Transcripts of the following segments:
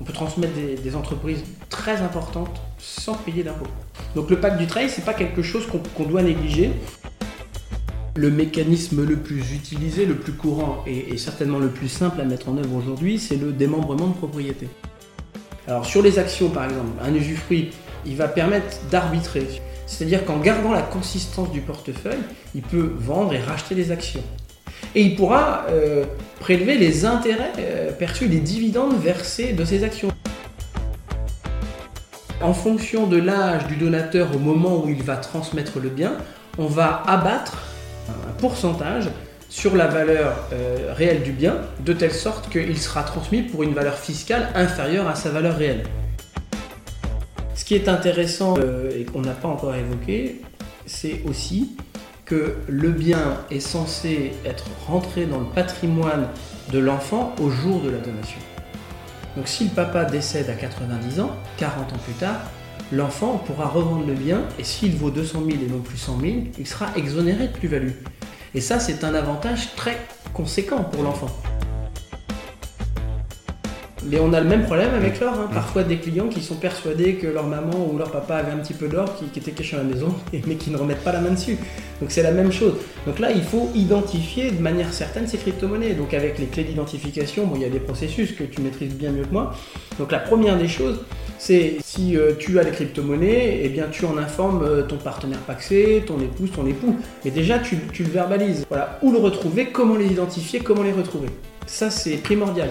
On peut transmettre des, entreprises très importantes sans payer d'impôts. Donc le pacte du trail, c'est pas quelque chose qu'on doit négliger. Le mécanisme le plus utilisé, le plus courant et, certainement le plus simple à mettre en œuvre aujourd'hui, c'est le démembrement de propriété. Alors sur les actions par exemple, un usufruit, il va permettre d'arbitrer. C'est-à-dire qu'en gardant la consistance du portefeuille, il peut vendre et racheter des actions. Et il pourra euh, prélever les intérêts euh, perçus, les dividendes versés de ces actions. En fonction de l'âge du donateur au moment où il va transmettre le bien, on va abattre un pourcentage sur la valeur euh, réelle du bien, de telle sorte qu'il sera transmis pour une valeur fiscale inférieure à sa valeur réelle. Ce qui est intéressant et qu'on n'a pas encore évoqué, c'est aussi que le bien est censé être rentré dans le patrimoine de l'enfant au jour de la donation. Donc si le papa décède à 90 ans, 40 ans plus tard, l'enfant pourra revendre le bien et s'il vaut 200 000 et non plus 100 000, il sera exonéré de plus-value. Et ça, c'est un avantage très conséquent pour l'enfant. Mais on a le même problème avec l'or. Hein. Parfois des clients qui sont persuadés que leur maman ou leur papa avait un petit peu d'or qui, était caché à la maison, mais qui ne remettent pas la main dessus. Donc c'est la même chose. Donc là, il faut identifier de manière certaine ces crypto-monnaies. Donc avec les clés d'identification, bon, il y a des processus que tu maîtrises bien mieux que moi. Donc la première des choses, c'est si euh, tu as les crypto-monnaies, eh bien tu en informes euh, ton partenaire paxé, ton épouse, ton époux. Mais déjà, tu, tu le verbalises. Voilà, où le retrouver, comment les identifier, comment les retrouver. Ça, c'est primordial.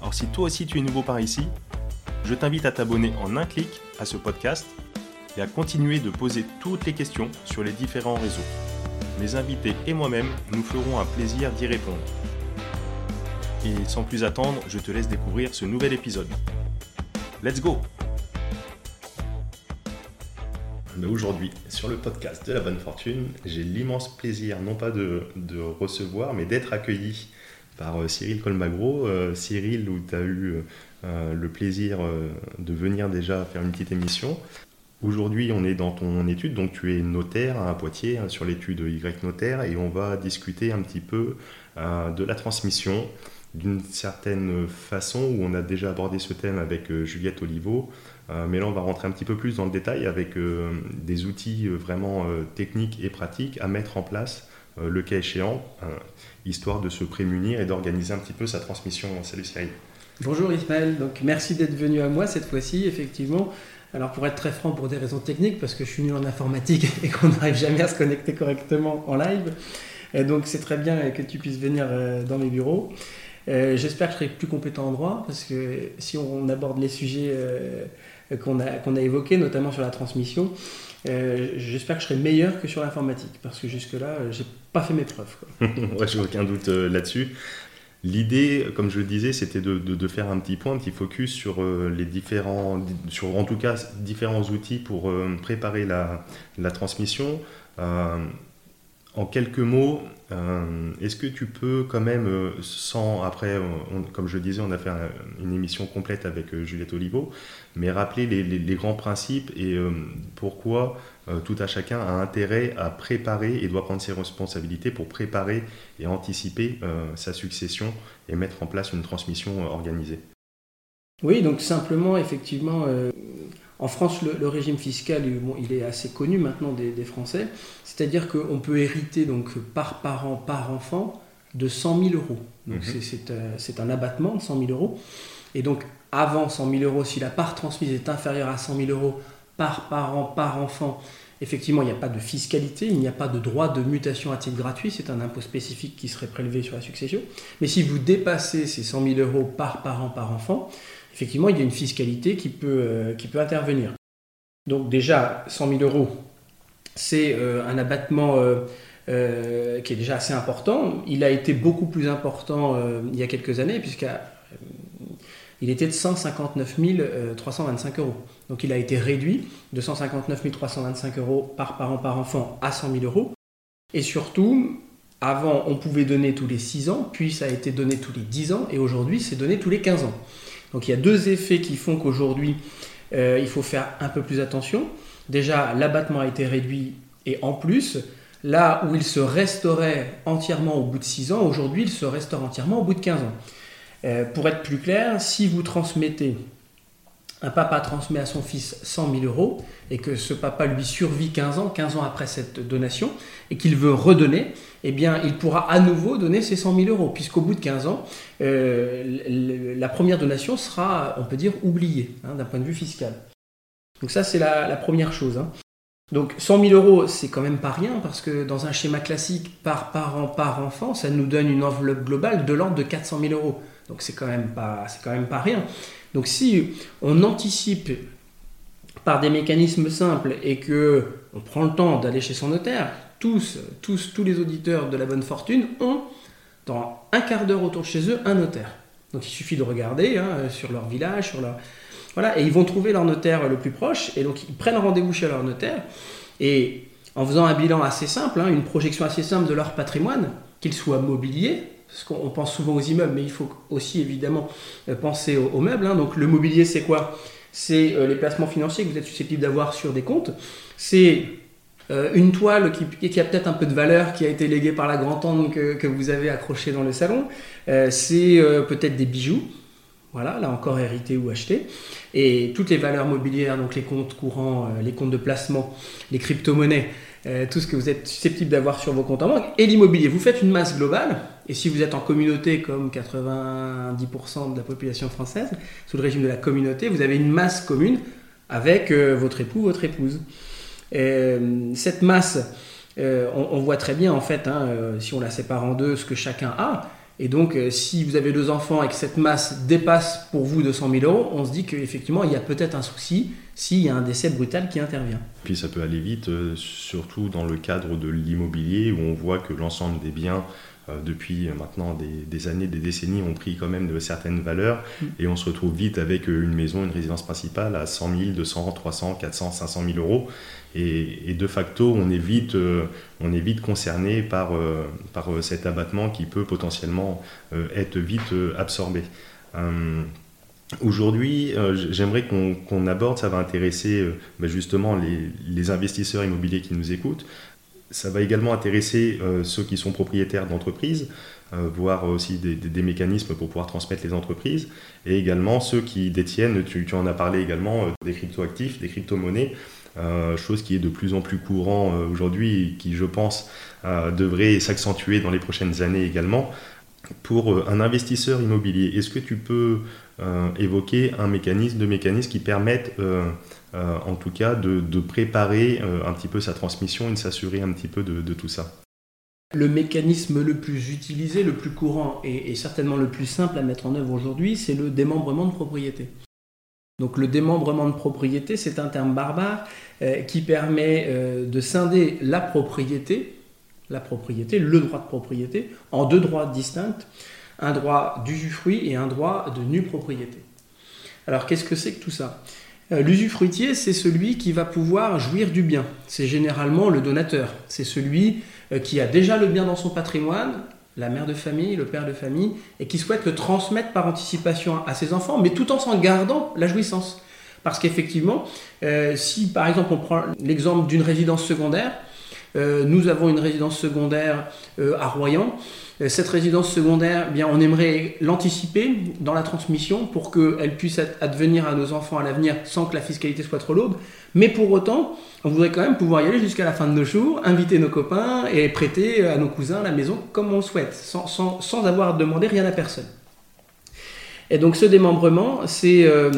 Alors si toi aussi tu es nouveau par ici, je t'invite à t'abonner en un clic à ce podcast et à continuer de poser toutes les questions sur les différents réseaux. Mes invités et moi-même nous ferons un plaisir d'y répondre. Et sans plus attendre, je te laisse découvrir ce nouvel épisode. Let's go Aujourd'hui, sur le podcast de la bonne fortune, j'ai l'immense plaisir non pas de, de recevoir, mais d'être accueilli par euh, Cyril Colmagro. Euh, Cyril, où tu as eu euh, le plaisir de venir déjà faire une petite émission. Aujourd'hui, on est dans ton étude, donc tu es notaire à Poitiers hein, sur l'étude Y notaire et on va discuter un petit peu de la transmission d'une certaine façon où on a déjà abordé ce thème avec Juliette Olivo. mais là, on va rentrer un petit peu plus dans le détail avec des outils vraiment techniques et pratiques à mettre en place le cas échéant histoire de se prémunir et d'organiser un petit peu sa transmission. Salut Cyril. Bonjour Ismaël, donc merci d'être venu à moi cette fois-ci, effectivement. Alors pour être très franc, pour des raisons techniques, parce que je suis nul en informatique et qu'on n'arrive jamais à se connecter correctement en live. Donc c'est très bien que tu puisses venir euh, dans mes bureaux. Euh, j'espère que je serai plus compétent en droit, parce que si on aborde les sujets euh, qu'on a, qu'on a évoqués, notamment sur la transmission, j'espère que je serai meilleur que sur l'informatique, parce que jusque-là, j'ai pas fait mes preuves. ouais, j'ai aucun doute euh, là-dessus. L'idée, comme je le disais, c'était de, faire un petit point, un petit focus sur euh, les différents, sur en tout cas différents outils pour euh, préparer la transmission. en quelques mots, est-ce que tu peux quand même, sans après, comme je le disais, on a fait une émission complète avec Juliette Olivo, mais rappeler les, grands principes et pourquoi euh, tout à chacun a intérêt à préparer et doit prendre ses responsabilités pour préparer et anticiper euh, sa succession et mettre en place une transmission euh, organisée. Oui, donc simplement, effectivement, en France, le, régime fiscal, il est assez connu maintenant des, Français, c'est-à-dire qu'on peut hériter donc par parent, par enfant, de 100 000 euros. Donc mhm. c'est un abattement de 100 000 euros. Et donc avant 100 000 euros, si la part transmise est inférieure à 100 000 euros, par parent, par enfant, effectivement, il n'y a pas de fiscalité, il n'y a pas de droit de mutation à titre gratuit, c'est un impôt spécifique qui serait prélevé sur la succession. Mais si vous dépassez ces 100 000 euros par parent, par enfant, effectivement, il y a une fiscalité qui peut, euh, intervenir. Donc déjà, 100 000 euros, c'est euh, un abattement euh, qui est déjà assez important. Il a été beaucoup plus important il y a quelques années, puisqu'à il était de 159 325 euros. Donc il a été réduit de 159 325 euros par parent par enfant à 100 000 euros. Et surtout, avant, on pouvait donner tous les 6 ans, puis ça a été donné tous les 10 ans, et aujourd'hui, c'est donné tous les 15 ans. Donc il y a deux effets qui font qu'aujourd'hui, euh, il faut faire un peu plus attention. Déjà, l'abattement a été réduit, et en plus, là où il se restaurait entièrement au bout de 6 ans, aujourd'hui, il se restaure entièrement au bout de 15 ans. Euh, pour être plus clair, si vous transmettez, un papa transmet à son fils 100 000 euros et que ce papa lui survit 15 ans, 15 ans après cette donation, et qu'il veut redonner, eh bien, il pourra à nouveau donner ces 100 000 euros, puisqu'au bout de 15 ans, euh, la première donation sera, on peut dire, oubliée hein, d'un point de vue fiscal. Donc ça, c'est la, première chose. Hein. Donc 100 000 euros, c'est quand même pas rien, parce que dans un schéma classique, par parent, par enfant, ça nous donne une enveloppe globale de l'ordre de 400 000 euros. Donc c'est quand même pas, quand même pas rien. Donc si on anticipe par des mécanismes simples et que on prend le temps d'aller chez son notaire, tous, tous, tous les auditeurs de la bonne fortune ont dans un quart d'heure autour de chez eux un notaire. Donc il suffit de regarder hein, sur leur village, sur leur voilà, et ils vont trouver leur notaire le plus proche et donc ils prennent rendez-vous chez leur notaire et en faisant un bilan assez simple, hein, une projection assez simple de leur patrimoine, qu'il soit mobilier, parce qu'on pense souvent aux immeubles, mais il faut aussi évidemment euh, penser aux, meubles. Hein. Donc le mobilier, c'est quoi? C'est euh, les placements financiers que vous êtes susceptible d'avoir sur des comptes. C'est euh, une toile qui, a peut-être un peu de valeur, qui a été léguée par la grand-tante que, vous avez accrochée dans le salon. c'est peut-être des bijoux. Voilà, là encore hérité ou acheté. Et toutes les valeurs mobilières, donc les comptes courants, les comptes de placement, les crypto-monnaies, euh, tout ce que vous êtes susceptible d'avoir sur vos comptes en banque, et l'immobilier. Vous faites une masse globale, et si vous êtes en communauté comme 90% de la population française, sous le régime de la communauté, vous avez une masse commune avec euh, votre époux, votre épouse. Euh, cette masse, on, voit très bien en fait, hein, si on la sépare en deux, ce que chacun a. Et donc, si vous avez deux enfants et que cette masse dépasse pour vous 200 000 euros, on se dit qu'effectivement, il y a peut-être un souci s'il y a un décès brutal qui intervient. Puis ça peut aller vite, euh, surtout dans le cadre de l'immobilier, où on voit que l'ensemble des biens, euh, depuis maintenant des, années, des décennies, ont pris quand même de certaines valeurs, mm. et on se retrouve vite avec euh, une maison, une résidence principale à 100 000, 200, 300, 400, 500 000 euros. Et, de facto, on est vite, on est concerné par, par cet abattement qui peut potentiellement être vite absorbé. Aujourd'hui, euh, j'aimerais qu'on aborde, ça va intéresser euh, bah, justement les, investisseurs immobiliers qui nous écoutent. Ça va également intéresser euh, ceux qui sont propriétaires d'entreprises, voire aussi des, mécanismes pour pouvoir transmettre les entreprises, et également ceux qui détiennent, tu en as parlé également, des cryptoactifs, des crypto-monnaies, chose qui est de plus en plus courant aujourd'hui, qui je pense devrait s'accentuer dans les prochaines années également. Pour un investisseur immobilier, est-ce que tu peux euh, évoquer un mécanisme, deux mécanismes qui permettent euh, euh, en tout cas de, préparer un petit peu sa transmission et de s'assurer un petit peu de, tout ça? Le mécanisme le plus utilisé, le plus courant et, certainement le plus simple à mettre en œuvre aujourd'hui, c'est le démembrement de propriété. Donc le démembrement de propriété, c'est un terme barbare qui permet de scinder la propriété, la propriété, le droit de propriété, en deux droits distincts un droit d'usufruit et un droit de nue propriété. Alors qu'est-ce que c'est que tout ça? Euh, L'usufruitier, c'est celui qui va pouvoir jouir du bien. C'est généralement le donateur. C'est celui euh, qui a déjà le bien dans son patrimoine, la mère de famille, le père de famille, et qui souhaite le transmettre par anticipation à ses enfants, mais tout en s'en gardant la jouissance. Parce qu'effectivement, euh, si par exemple on prend l'exemple d'une résidence secondaire, nous avons une résidence secondaire à Royan, euh, cette résidence secondaire, eh bien, on aimerait l'anticiper dans la transmission pour qu'elle puisse advenir à nos enfants à l'avenir sans que la fiscalité soit trop lourde. Mais pour autant, on voudrait quand même pouvoir y aller jusqu'à la fin de nos jours, inviter nos copains et prêter à nos cousins la maison comme on souhaite, sans, sans, sans avoir demandé rien à personne. Et donc ce démembrement, c'est euh,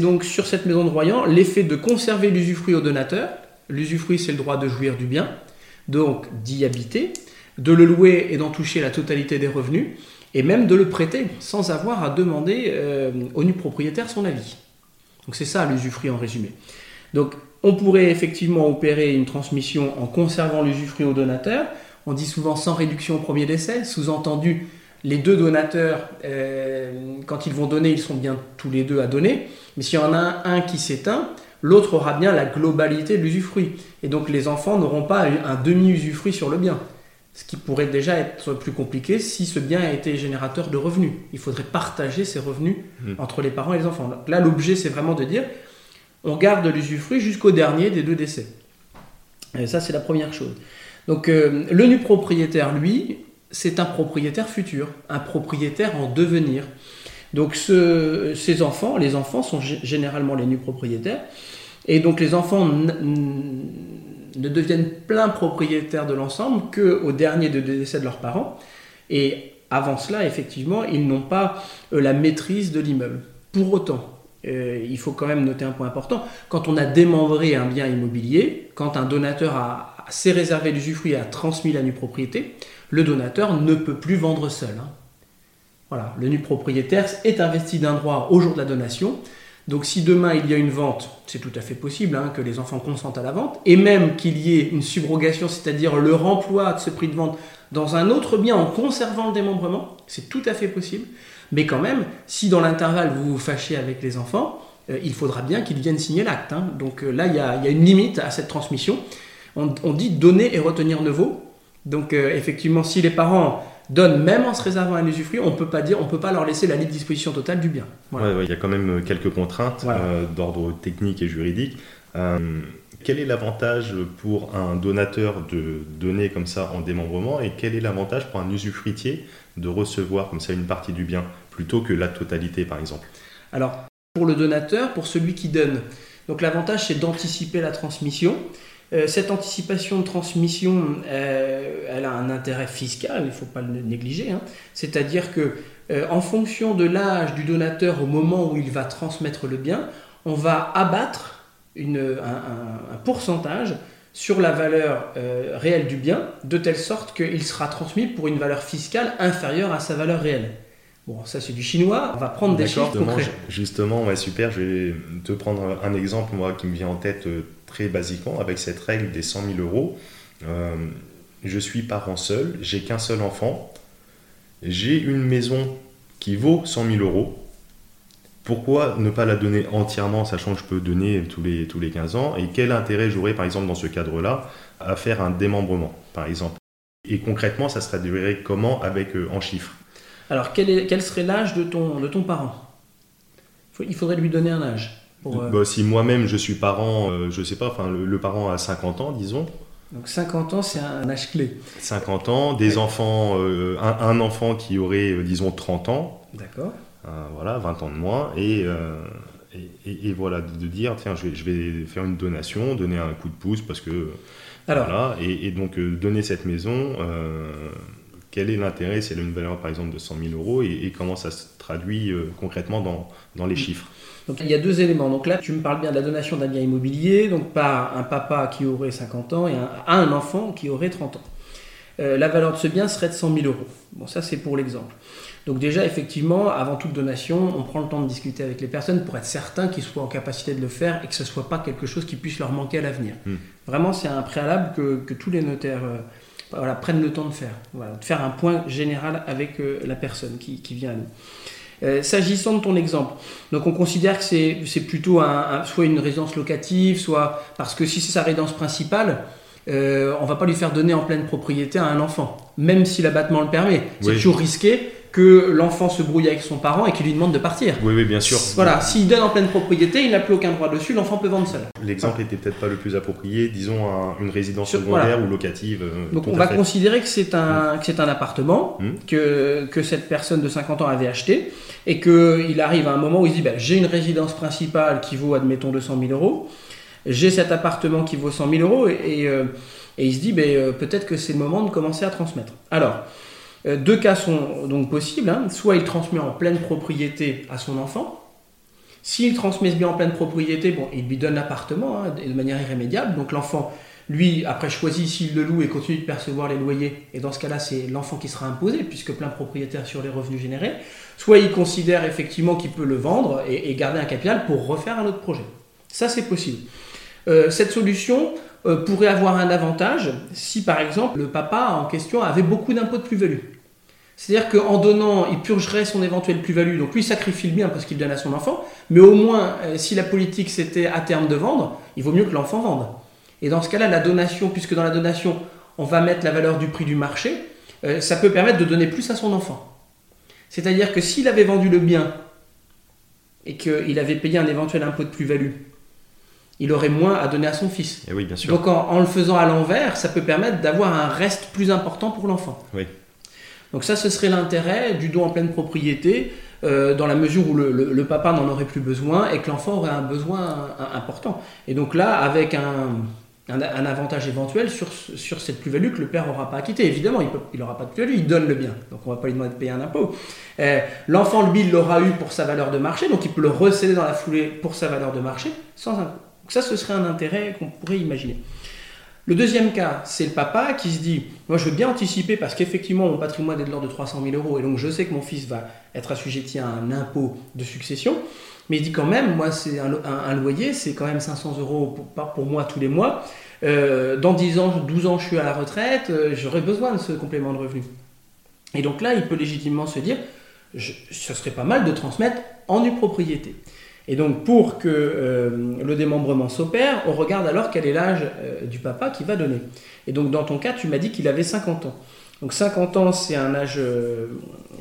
donc sur cette maison de Royan l'effet de conserver l'usufruit au donateur. L'usufruit, c'est le droit de jouir du bien, donc d'y habiter de le louer et d'en toucher la totalité des revenus, et même de le prêter sans avoir à demander euh, au nu propriétaire son avis. Donc c'est ça l'usufruit en résumé. Donc on pourrait effectivement opérer une transmission en conservant l'usufruit au donateur. On dit souvent sans réduction au premier décès, sous-entendu les deux donateurs, quand ils vont donner, ils sont bien tous les deux à donner. Mais s'il y en a un qui s'éteint, l'autre aura bien la globalité de l'usufruit. Et donc les enfants n'auront pas un demi-usufruit sur le bien. Ce qui pourrait déjà être plus compliqué si ce bien a été générateur de revenus. Il faudrait partager ces revenus hmm. entre les parents et les enfants. Donc là, l'objet, c'est vraiment de dire, on garde l'usufruit jusqu'au dernier des deux décès. Et ça, c'est la première chose. Donc euh, le nu propriétaire, lui, c'est un propriétaire futur, un propriétaire en devenir. Donc ces enfants, les enfants sont généralement les nus propriétaires, et donc les enfants ne deviennent plein propriétaires de l'ensemble qu'au dernier de décès de leurs parents, et avant cela, effectivement, ils n'ont pas euh, la maîtrise de l'immeuble. Pour autant, euh, il faut quand même noter un point important, quand on a démembré un bien immobilier, quand un donateur a, s'est réservé l'usufruit et a transmis la nue propriété, le donateur ne peut plus vendre seul. Hein. Voilà, le nu propriétaire est investi d'un droit au jour de la donation. Donc si demain il y a une vente, c'est tout à fait possible hein, que les enfants consentent à la vente, et même qu'il y ait une subrogation, c'est-à-dire le remploi de ce prix de vente dans un autre bien en conservant le démembrement, c'est tout à fait possible. Mais quand même, si dans l'intervalle vous vous fâchez avec les enfants, euh, il faudra bien qu'ils viennent signer l'acte. Hein. Donc euh, là, il y, a, une limite à cette transmission. On, dit donner et retenir ne vaut. Donc euh, effectivement, si les parents donne même en se réservant un usufruit, on peut pas dire, on peut pas leur laisser la libre disposition totale du bien. il y a quand même euh, quelques contraintes euh, d'ordre technique et juridique. Euh, quel est l'avantage pour un donateur de donner comme ça en démembrement et quel est l'avantage pour un usufruitier de recevoir comme ça une partie du bien plutôt que la totalité par exemple? Alors pour le donateur, pour celui qui donne, donc l'avantage c'est d'anticiper la transmission. Euh, cette anticipation de transmission, euh, elle a un intérêt fiscal, il ne faut pas le négliger. Hein. C'est-à-dire que, euh, en fonction de l'âge du donateur au moment où il va transmettre le bien, on va abattre un, pourcentage sur la valeur réelle du bien, de telle sorte qu'il sera transmis pour une valeur fiscale inférieure à sa valeur réelle. Bon, ça c'est du chinois, on va prendre des chiffres concrets. Justement, ouais, super, je vais te prendre un exemple moi qui me vient en tête très basiquement, avec cette règle des 100 000 euros, euh, je suis parent seul, j'ai qu'un seul enfant, j'ai une maison qui vaut 100 000 euros. Pourquoi ne pas la donner entièrement, sachant que je peux donner tous les, tous les 15 ans? Et quel intérêt j'aurais, par exemple, dans ce cadre-là, à faire un démembrement, par exemple? Et concrètement, ça se traduirait comment avec, euh, en chiffres? Alors, quel, est, quel serait l'âge de ton, de ton parent? Il faudrait lui donner un âge. Euh, bah, si moi-même je suis parent, euh, je sais pas, enfin le, parent a 50 ans, disons. Donc 50 ans, c'est un âge clé. 50 ans, des enfants, euh, un, enfant qui aurait, disons, 30 ans. D'accord. voilà, 20 ans de moins. Et, et, voilà, de, dire, tiens, je vais, je vais, faire une donation, donner un coup de pouce parce que. Alors. Voilà, et, donc donner cette maison quel est l'intérêt si elle a une valeur par exemple de 100 000 euros et, comment ça se traduit concrètement dans, dans les chiffres donc il y a deux éléments. Donc là, tu me parles bien de la donation d'un bien immobilier, donc pas un papa qui aurait 50 ans et un, un enfant qui aurait 30 ans. Euh, la valeur de ce bien serait de 100 000 euros. Bon, ça c'est pour l'exemple. Donc déjà, effectivement, avant toute donation, on prend le temps de discuter avec les personnes pour être certain qu'ils soient en capacité de le faire et que ce ne soit pas quelque chose qui puisse leur manquer à l'avenir. Hmm. Vraiment, c'est un préalable que, tous les notaires euh, prennent le temps de faire. de faire un point général avec euh, la personne qui, qui vient à nous. Euh, s'agissant de ton exemple, donc on considère que c'est plutôt un, soit une résidence locative, soit parce que si c'est sa résidence principale, euh, on va pas lui faire donner en pleine propriété à un enfant, même si l'abattement le permet. C'est toujours risqué que l'enfant se brouille avec son parent et qu'il lui demande de partir. Oui, oui, bien sûr. Voilà, s'il donne en pleine propriété, il n'a plus aucun droit dessus, l'enfant peut vendre seul. L'exemple n'était peut-être pas le plus approprié, disons une résidence secondaire ou locative. Euh, Donc on va considérer que c'est un, que un appartement hmm. que, que cette personne de 50 ans avait acheté et qu'il arrive à un moment où il dit ben, j'ai une résidence principale qui vaut, admettons, 200 000 euros, j'ai cet appartement qui vaut 100 000 euros et, euh, et il se dit ben, euh, peut-être que c'est le moment de commencer à transmettre. Alors, deux cas sont donc possibles. Hein. Soit il transmet en pleine propriété à son enfant. S'il transmet ce bien en pleine propriété, bon, il lui donne l'appartement hein, de manière irrémédiable. Donc l'enfant, lui, après choisit s'il le loue et continue de percevoir les loyers. Et dans ce cas-là, c'est l'enfant qui sera imposé, puisque plein propriétaire sur les revenus générés. Soit il considère effectivement qu'il peut le vendre et, garder un capital pour refaire un autre projet. Ça, c'est possible. Euh, cette solution, euh, pourrait avoir un avantage si par exemple le papa en question avait beaucoup d'impôts de plus-value. C'est-à-dire qu'en donnant, il purgerait son éventuelle plus-value. Donc lui, sacrifie le bien parce qu'il donne à son enfant. Mais au moins, euh, si la politique c'était à terme de vendre, il vaut mieux que l'enfant vende. Et dans ce cas-là, la donation, puisque dans la donation, on va mettre la valeur du prix du marché, euh, ça peut permettre de donner plus à son enfant. C'est-à-dire que s'il avait vendu le bien et qu'il avait payé un éventuel impôt de plus-value, il aurait moins à donner à son fils. Et oui, bien sûr. Donc en, en le faisant à l'envers, ça peut permettre d'avoir un reste plus important pour l'enfant. Oui. Donc ça, ce serait l'intérêt du don en pleine propriété, euh, dans la mesure où le, le- le papa n'en aurait plus besoin et que l'enfant aurait un besoin un- important. Et donc là, avec un, avantage éventuel sur, ce- sur cette plus-value que le père n'aura pas acquitté. Évidemment, il n'aura pas de plus-value, il donne le bien. Donc on ne va pas lui demander de payer un impôt. Euh, L'enfant, lui, il l'aura eu pour sa valeur de marché, donc il peut le recéder dans la foulée pour sa valeur de marché sans impôt. Donc ça, ce serait un intérêt qu'on pourrait imaginer. Le deuxième cas, c'est le papa qui se dit Moi, je veux bien anticiper parce qu'effectivement, mon patrimoine est de l'ordre de 300 000 euros et donc je sais que mon fils va être assujetti à un impôt de succession. Mais il dit quand même Moi, c'est un, lo- un- un loyer, c'est quand même 500 euros pour, moi tous les mois. Euh, dans 10 ans, 12 ans, je suis à la retraite, euh, j'aurai besoin de ce complément de revenu. Et donc là, il peut légitimement se dire Ce serait pas mal de transmettre en nue propriété. Et donc, pour que euh, le démembrement s'opère, on regarde alors quel est l'âge euh, du papa qui va donner. Et donc, dans ton cas, tu m'as dit qu'il avait 50 ans. Donc, 50 ans, c'est un âge, euh,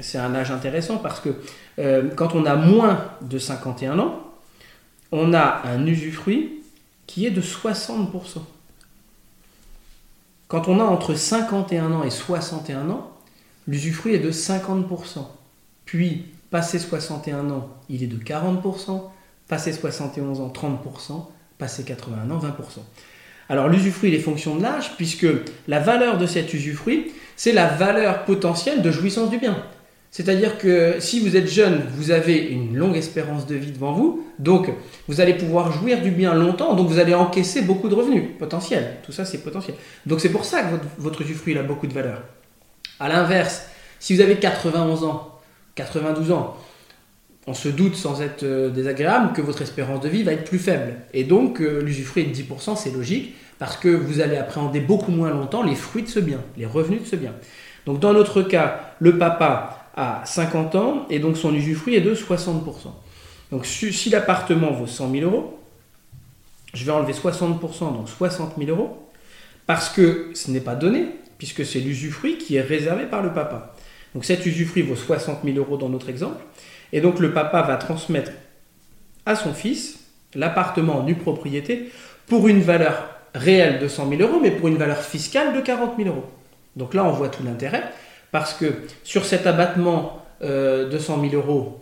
c'est un âge intéressant parce que quand on a moins de 51 ans, on a un usufruit qui est de 60%. Quand on a entre 51 ans et 61 ans, l'usufruit est de 50%. Puis, passé 61 ans, il est de 40%. Passé 71 ans, 30%. Passé 81 ans, 20%. Alors l'usufruit, il est fonction de l'âge, puisque la valeur de cet usufruit, c'est la valeur potentielle de jouissance du bien. C'est-à-dire que si vous êtes jeune, vous avez une longue espérance de vie devant vous, donc vous allez pouvoir jouir du bien longtemps, donc vous allez encaisser beaucoup de revenus potentiels. Tout ça, c'est potentiel. Donc c'est pour ça que votre, usufruit il a beaucoup de valeur. À l'inverse, si vous avez 91 ans, 92 ans, on se doute sans être euh, désagréable que votre espérance de vie va être plus faible. Et donc euh, l'usufruit de 10%, c'est logique, parce que vous allez appréhender beaucoup moins longtemps les fruits de ce bien, les revenus de ce bien. Donc dans notre cas, le papa a 50 ans et donc son usufruit est de 60%. Donc si, si l'appartement vaut 100 000 euros, je vais enlever 60%, donc 60 000 euros, parce que ce n'est pas donné, puisque c'est l'usufruit qui est réservé par le papa. Donc cet usufruit vaut 60 000 euros dans notre exemple, et donc le papa va transmettre à son fils l'appartement en nue propriété pour une valeur réelle de 100 000 euros, mais pour une valeur fiscale de 40 000 euros. Donc là, on voit tout l'intérêt, parce que sur cet abattement euh, de 100 000 euros,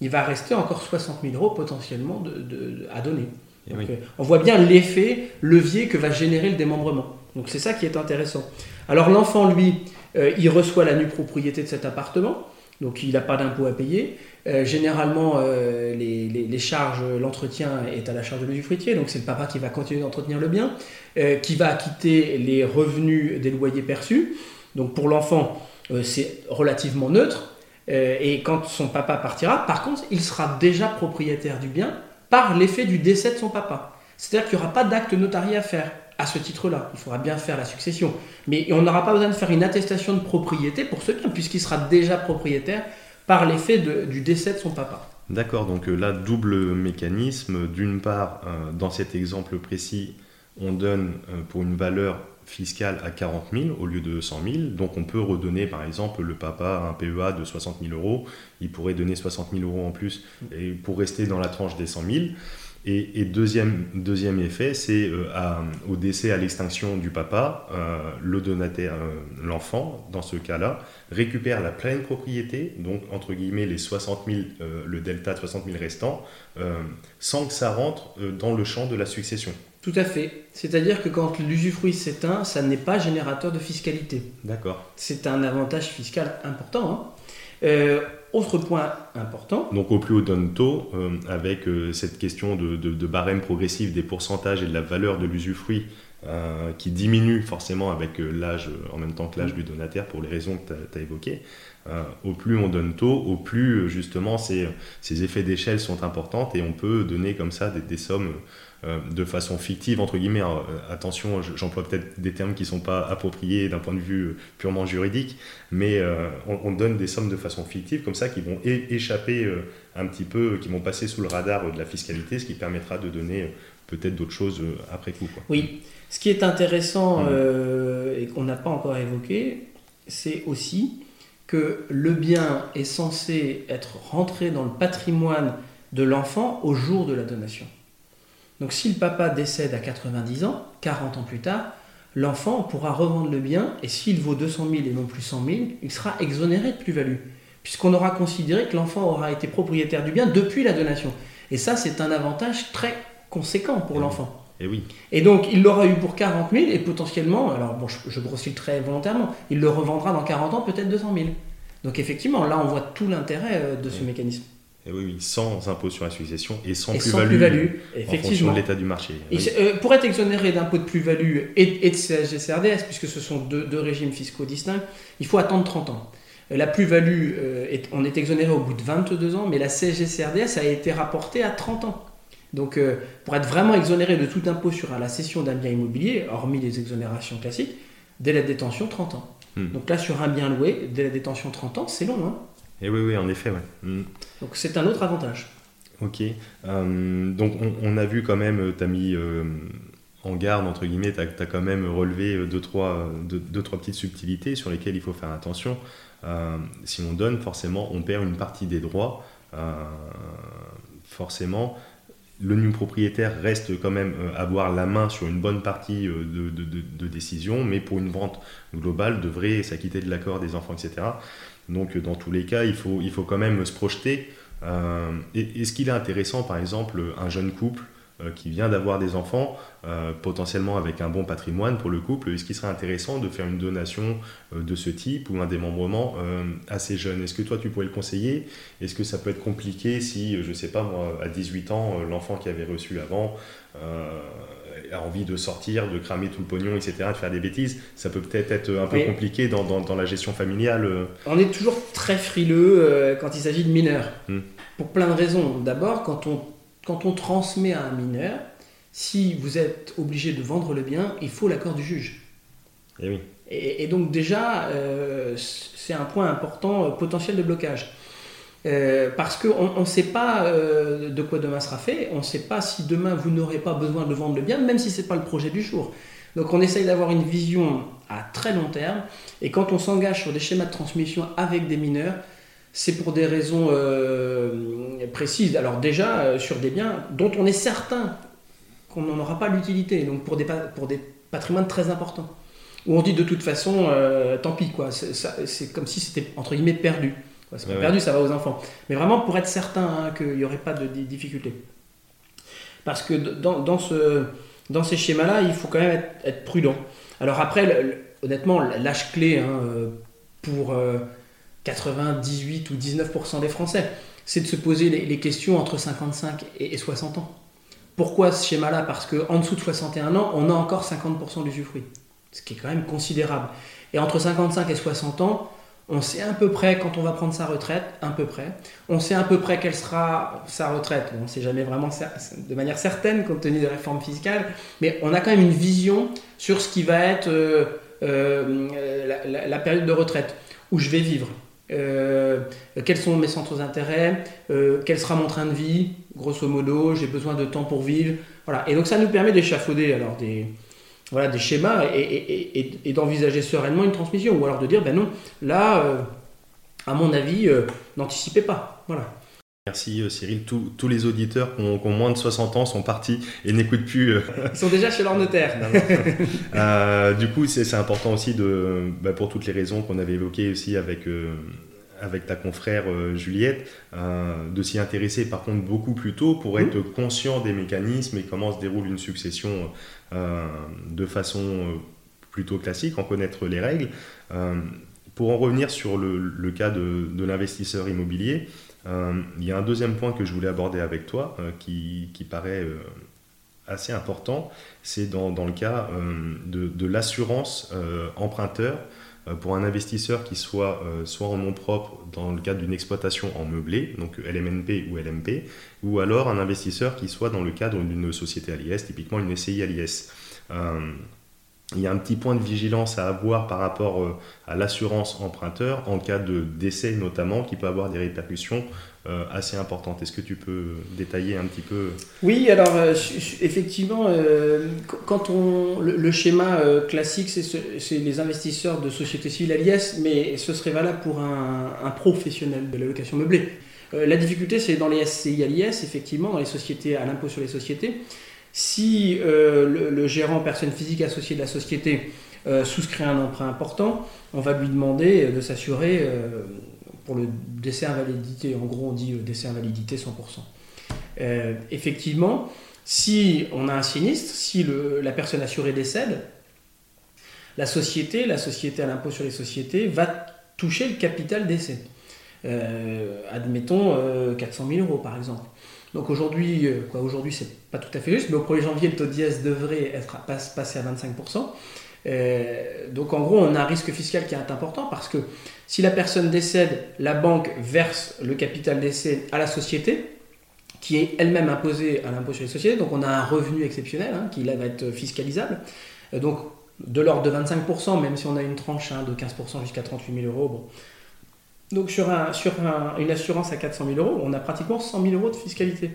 il va rester encore 60 000 euros potentiellement de- de- à donner. Donc, oui. euh, on voit bien l'effet levier que va générer le démembrement. Donc c'est ça qui est intéressant. Alors l'enfant, lui, euh, il reçoit la nue propriété de cet appartement, donc il n'a pas d'impôt à payer. Euh, généralement, euh, les, les- charges, l'entretien est à la charge de l'usufruitier, donc c'est le papa qui va continuer d'entretenir le bien, qui va acquitter les revenus des loyers perçus. Donc pour l'enfant, c'est relativement neutre. Et quand son papa partira, par contre, il sera déjà propriétaire du bien par l'effet du décès de son papa. C'est-à-dire qu'il n'y aura pas d'acte notarié à faire à ce titre-là. Il faudra bien faire la succession. Mais on n'aura pas besoin de faire une attestation de propriété pour ce bien, puisqu'il sera déjà propriétaire par l'effet du décès de son papa. D'accord, donc euh, là, double mécanisme. D'une part, euh, dans cet exemple précis, on donne euh, pour une valeur fiscale à 40 000 au lieu de 100 000. Donc on peut redonner, par exemple, le papa un PEA de 60 000 euros. Il pourrait donner 60 000 euros en plus pour rester dans la tranche des 100 000. Et, et deuxième, deuxième effet, c'est euh, au décès, à l'extinction du papa, euh, le donataire, euh, l'enfant, dans ce cas-là, récupère la pleine propriété, donc entre guillemets les 60 000, euh, le delta de 60 000 restants, sans que ça rentre dans le champ de la succession. Tout à fait. C'est-à-dire que quand l'usufruit s'éteint, ça n'est pas générateur de fiscalité. D'accord. C'est un avantage fiscal important. hein. Euh, autre point important, Donc au plus haut donne taux, euh, avec euh, cette question de, de- de barème progressif des pourcentages et de la valeur de l'usufruit qui diminue forcément avec l'âge, en même temps que l'âge du donataire pour les raisons que tu as, évoquées. au plus on donne tôt, au plus justement ces, ces effets d'échelle sont importants et on peut donner comme ça des, des sommes euh, de façon fictive, entre guillemets. Euh, attention, j'emploie peut-être des termes qui ne sont pas appropriés d'un point de vue euh, purement juridique, mais on, donne des sommes de façon fictive, comme ça, qui vont échapper un petit peu, qui vont passer sous le radar de la fiscalité, ce qui permettra de donner peut-être d'autres choses après coup. Oui, ce qui est intéressant mmh. et qu'on n'a pas encore évoqué, c'est aussi que le bien est censé être rentré dans le patrimoine de l'enfant au jour de la donation. Donc si le papa décède à 90 ans, 40 ans plus tard, l'enfant pourra revendre le bien et s'il vaut 200 000 et non plus 100 000, il sera exonéré de plus-value, puisqu'on aura considéré que l'enfant aura été propriétaire du bien depuis la donation. Et ça, c'est un avantage très conséquent pour l'enfant. Et oui. Et donc, il l'aura eu pour 40 000 et potentiellement, alors bon, je, grossis le trait volontairement, il le revendra dans 40 ans peut-être 200 000. Donc effectivement, là, on voit tout l'intérêt euh, de ce mécanisme. Et oui, sans impôt sur la succession et sans plus-value en fonction de l'état du marché. Euh, pour être exonéré d'impôt de plus-value et, de CSG-CRDS, puisque ce sont deux, régimes fiscaux distincts, il faut attendre 30 ans. Euh, la plus-value, euh, on est exonéré au bout de 22 ans, mais la CSG-CRDS a été rapportée à 30 ans. Donc, pour être vraiment exonéré de tout impôt sur la cession d'un bien immobilier, hormis les exonérations classiques, dès la détention, 30 ans. Hmm. Donc là, sur un bien loué, dès la détention, 30 ans, c'est long. Hein et oui, oui, en effet. Ouais. Mm. Donc c'est un autre avantage. Ok. Euh, donc on, a vu quand même, tu as mis euh, en garde, entre guillemets, tu as, quand même relevé deux trois, deux, trois petites subtilités sur lesquelles il faut faire attention. Euh, si on donne, forcément, on perd une partie des droits. forcément, le nu propriétaire reste quand même avoir la main sur une bonne partie de, de, de mais pour une vente globale, devrait s'acquitter de l'accord des enfants, etc. Donc dans tous les cas, il faut, quand même se projeter. Euh, Est-ce qu'il est intéressant, par exemple, un jeune couple euh, qui vient d'avoir des enfants, euh, potentiellement avec un bon patrimoine pour le couple, est-ce qu'il serait intéressant de faire une donation euh, de ce type ou un démembrement assez jeune? Est-ce que toi tu pourrais le conseiller? Est-ce que ça peut être compliqué si, je ne sais pas moi, à 18 ans, l'enfant qui avait reçu avant a envie de sortir, de cramer tout le pognon, etc., de faire des bêtises, ça peut peut-être être un peu compliqué dans, dans, la gestion familiale. Euh. On est toujours très frileux euh, quand il s'agit de mineurs, hmm. pour plein de raisons. D'abord, quand on, quand on transmet à un mineur, si vous êtes obligé de vendre le bien, il faut l'accord du juge. Et, eh oui. et, donc déjà, euh, c'est un point important potentiel de blocage. Euh, parce qu'on ne sait pas euh, de quoi demain sera fait, on ne sait pas si demain vous n'aurez pas besoin de vendre le bien, même si ce n'est pas le projet du jour. Donc on essaye d'avoir une vision à très long terme, et quand on s'engage sur des schémas de transmission avec des mineurs, c'est pour des raisons euh, précises. Alors déjà, sur des biens dont on est certain qu'on n'en aura pas l'utilité, donc pour des, pour des patrimoines très importants. Où on dit de toute façon, tant pis, quoi. C'est comme si c'était entre guillemets perdu. C'est pas perdu, ça va aux enfants. Mais vraiment pour être certain hein, qu'il n'y aurait pas de difficultés. Parce que dans, dans, ce, dans ces schémas-là, il faut quand même être, prudent. Alors après, honnêtement, l'âge clé hein, pour 98 euh, ou 19% des Français, c'est de se poser les, questions entre 55 et, 60 ans. Pourquoi ce schéma-là? Parce qu'en dessous de 61 ans, on a encore 50% d'usufruit. Ce qui est quand même considérable. Et entre 55 et 60 ans, on sait à peu près quand on va prendre sa retraite, à peu près. On sait à peu près quelle sera sa retraite. on ne sait jamais vraiment de manière certaine compte tenu des réformes fiscales, mais on a quand même une vision sur ce qui va être euh, euh, la, période de retraite, où je vais vivre. Euh, quels sont mes centres d'intérêt, quel sera mon train de vie, grosso modo, j'ai besoin de temps pour vivre. Voilà. Et donc ça nous permet d'échafauder alors des, voilà, des schémas et, d'envisager sereinement une transmission. Ou alors de dire, ben non, là, euh, à mon avis, euh, n'anticipez pas. Voilà. Merci euh, Cyril. Tous, les auditeurs qui ont, moins de 60 ans sont partis et n'écoutent plus. Ils sont déjà chez leur notaire. du coup, c'est important aussi de, bah, pour toutes les raisons qu'on avait évoquées aussi avec avec ta confrère euh, Juliette, euh, de s'y intéresser par contre beaucoup plus tôt pour être mmh. conscient des mécanismes et comment se déroule une succession euh, de façon plutôt classique, en connaître les règles. pour en revenir sur le, cas de, l'investisseur immobilier, il y a un deuxième point que je voulais aborder avec toi qui, qui paraît assez important, c'est dans, le cas de, l'assurance emprunteur pour un investisseur qui soit soit en nom propre dans le cadre d'une exploitation en meublé, donc LMNP ou LMP, ou alors un investisseur qui soit dans le cadre d'une société à l'IS, typiquement une SCI à l'IS il y a un petit point de vigilance à avoir par rapport euh, à l'assurance emprunteur en cas de décès notamment qui peut avoir des répercussions euh, assez importantes. Est-ce que tu peux détailler un petit peu? Oui, alors euh, effectivement, quand on le, schéma classique, c'est les investisseurs de sociétés civiles à l'IS, mais ce serait valable pour un, un professionnel de la location meublée. la difficulté, c'est dans les SCI à l'IS, effectivement, dans les sociétés à l'impôt sur les sociétés si euh, le, gérant, personne physique associée de la société, euh, souscrit un emprunt important, on va lui demander de s'assurer euh, pour le décès invalidité. En gros, on dit décès invalidité 100%. effectivement, si on a un sinistre, si la personne assurée décède, la société, la société à l'impôt sur les sociétés, va toucher le capital décès. admettons 400 000 euros par exemple. Donc aujourd'hui, euh, quoi, aujourd'hui c'est pas tout à fait juste, mais au 1er janvier, le taux d'IS devrait être passé à 25%. Euh, donc en gros, on a un risque fiscal qui est important parce que si la personne décède, la banque verse le capital d'essai à la société, qui est elle-même imposée à l'impôt sur les sociétés, donc on a un revenu exceptionnel hein, qui là va être fiscalisable. Euh, donc de l'ordre de 25%, même si on a une tranche hein, de 15% jusqu'à 38 000 euros, donc sur, une assurance à 400 000 euros, on a pratiquement 100 000 euros de fiscalité.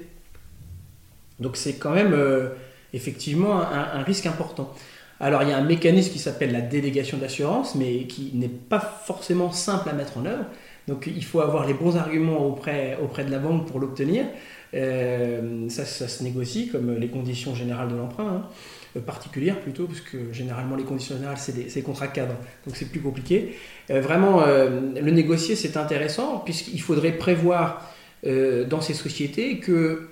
Donc c'est quand même euh, effectivement un, risque important. Alors il y a un mécanisme qui s'appelle la délégation d'assurance, mais qui n'est pas forcément simple à mettre en œuvre. Donc il faut avoir les bons arguments auprès, auprès de la banque pour l'obtenir. Euh, ça, se négocie comme les conditions générales de l'emprunt. Hein. Euh, particulière plutôt, parce que généralement les conditions générales, c'est des, contrats cadres, donc c'est plus compliqué. Euh, vraiment, euh, le négocier, c'est intéressant, puisqu'il faudrait prévoir dans ces sociétés que,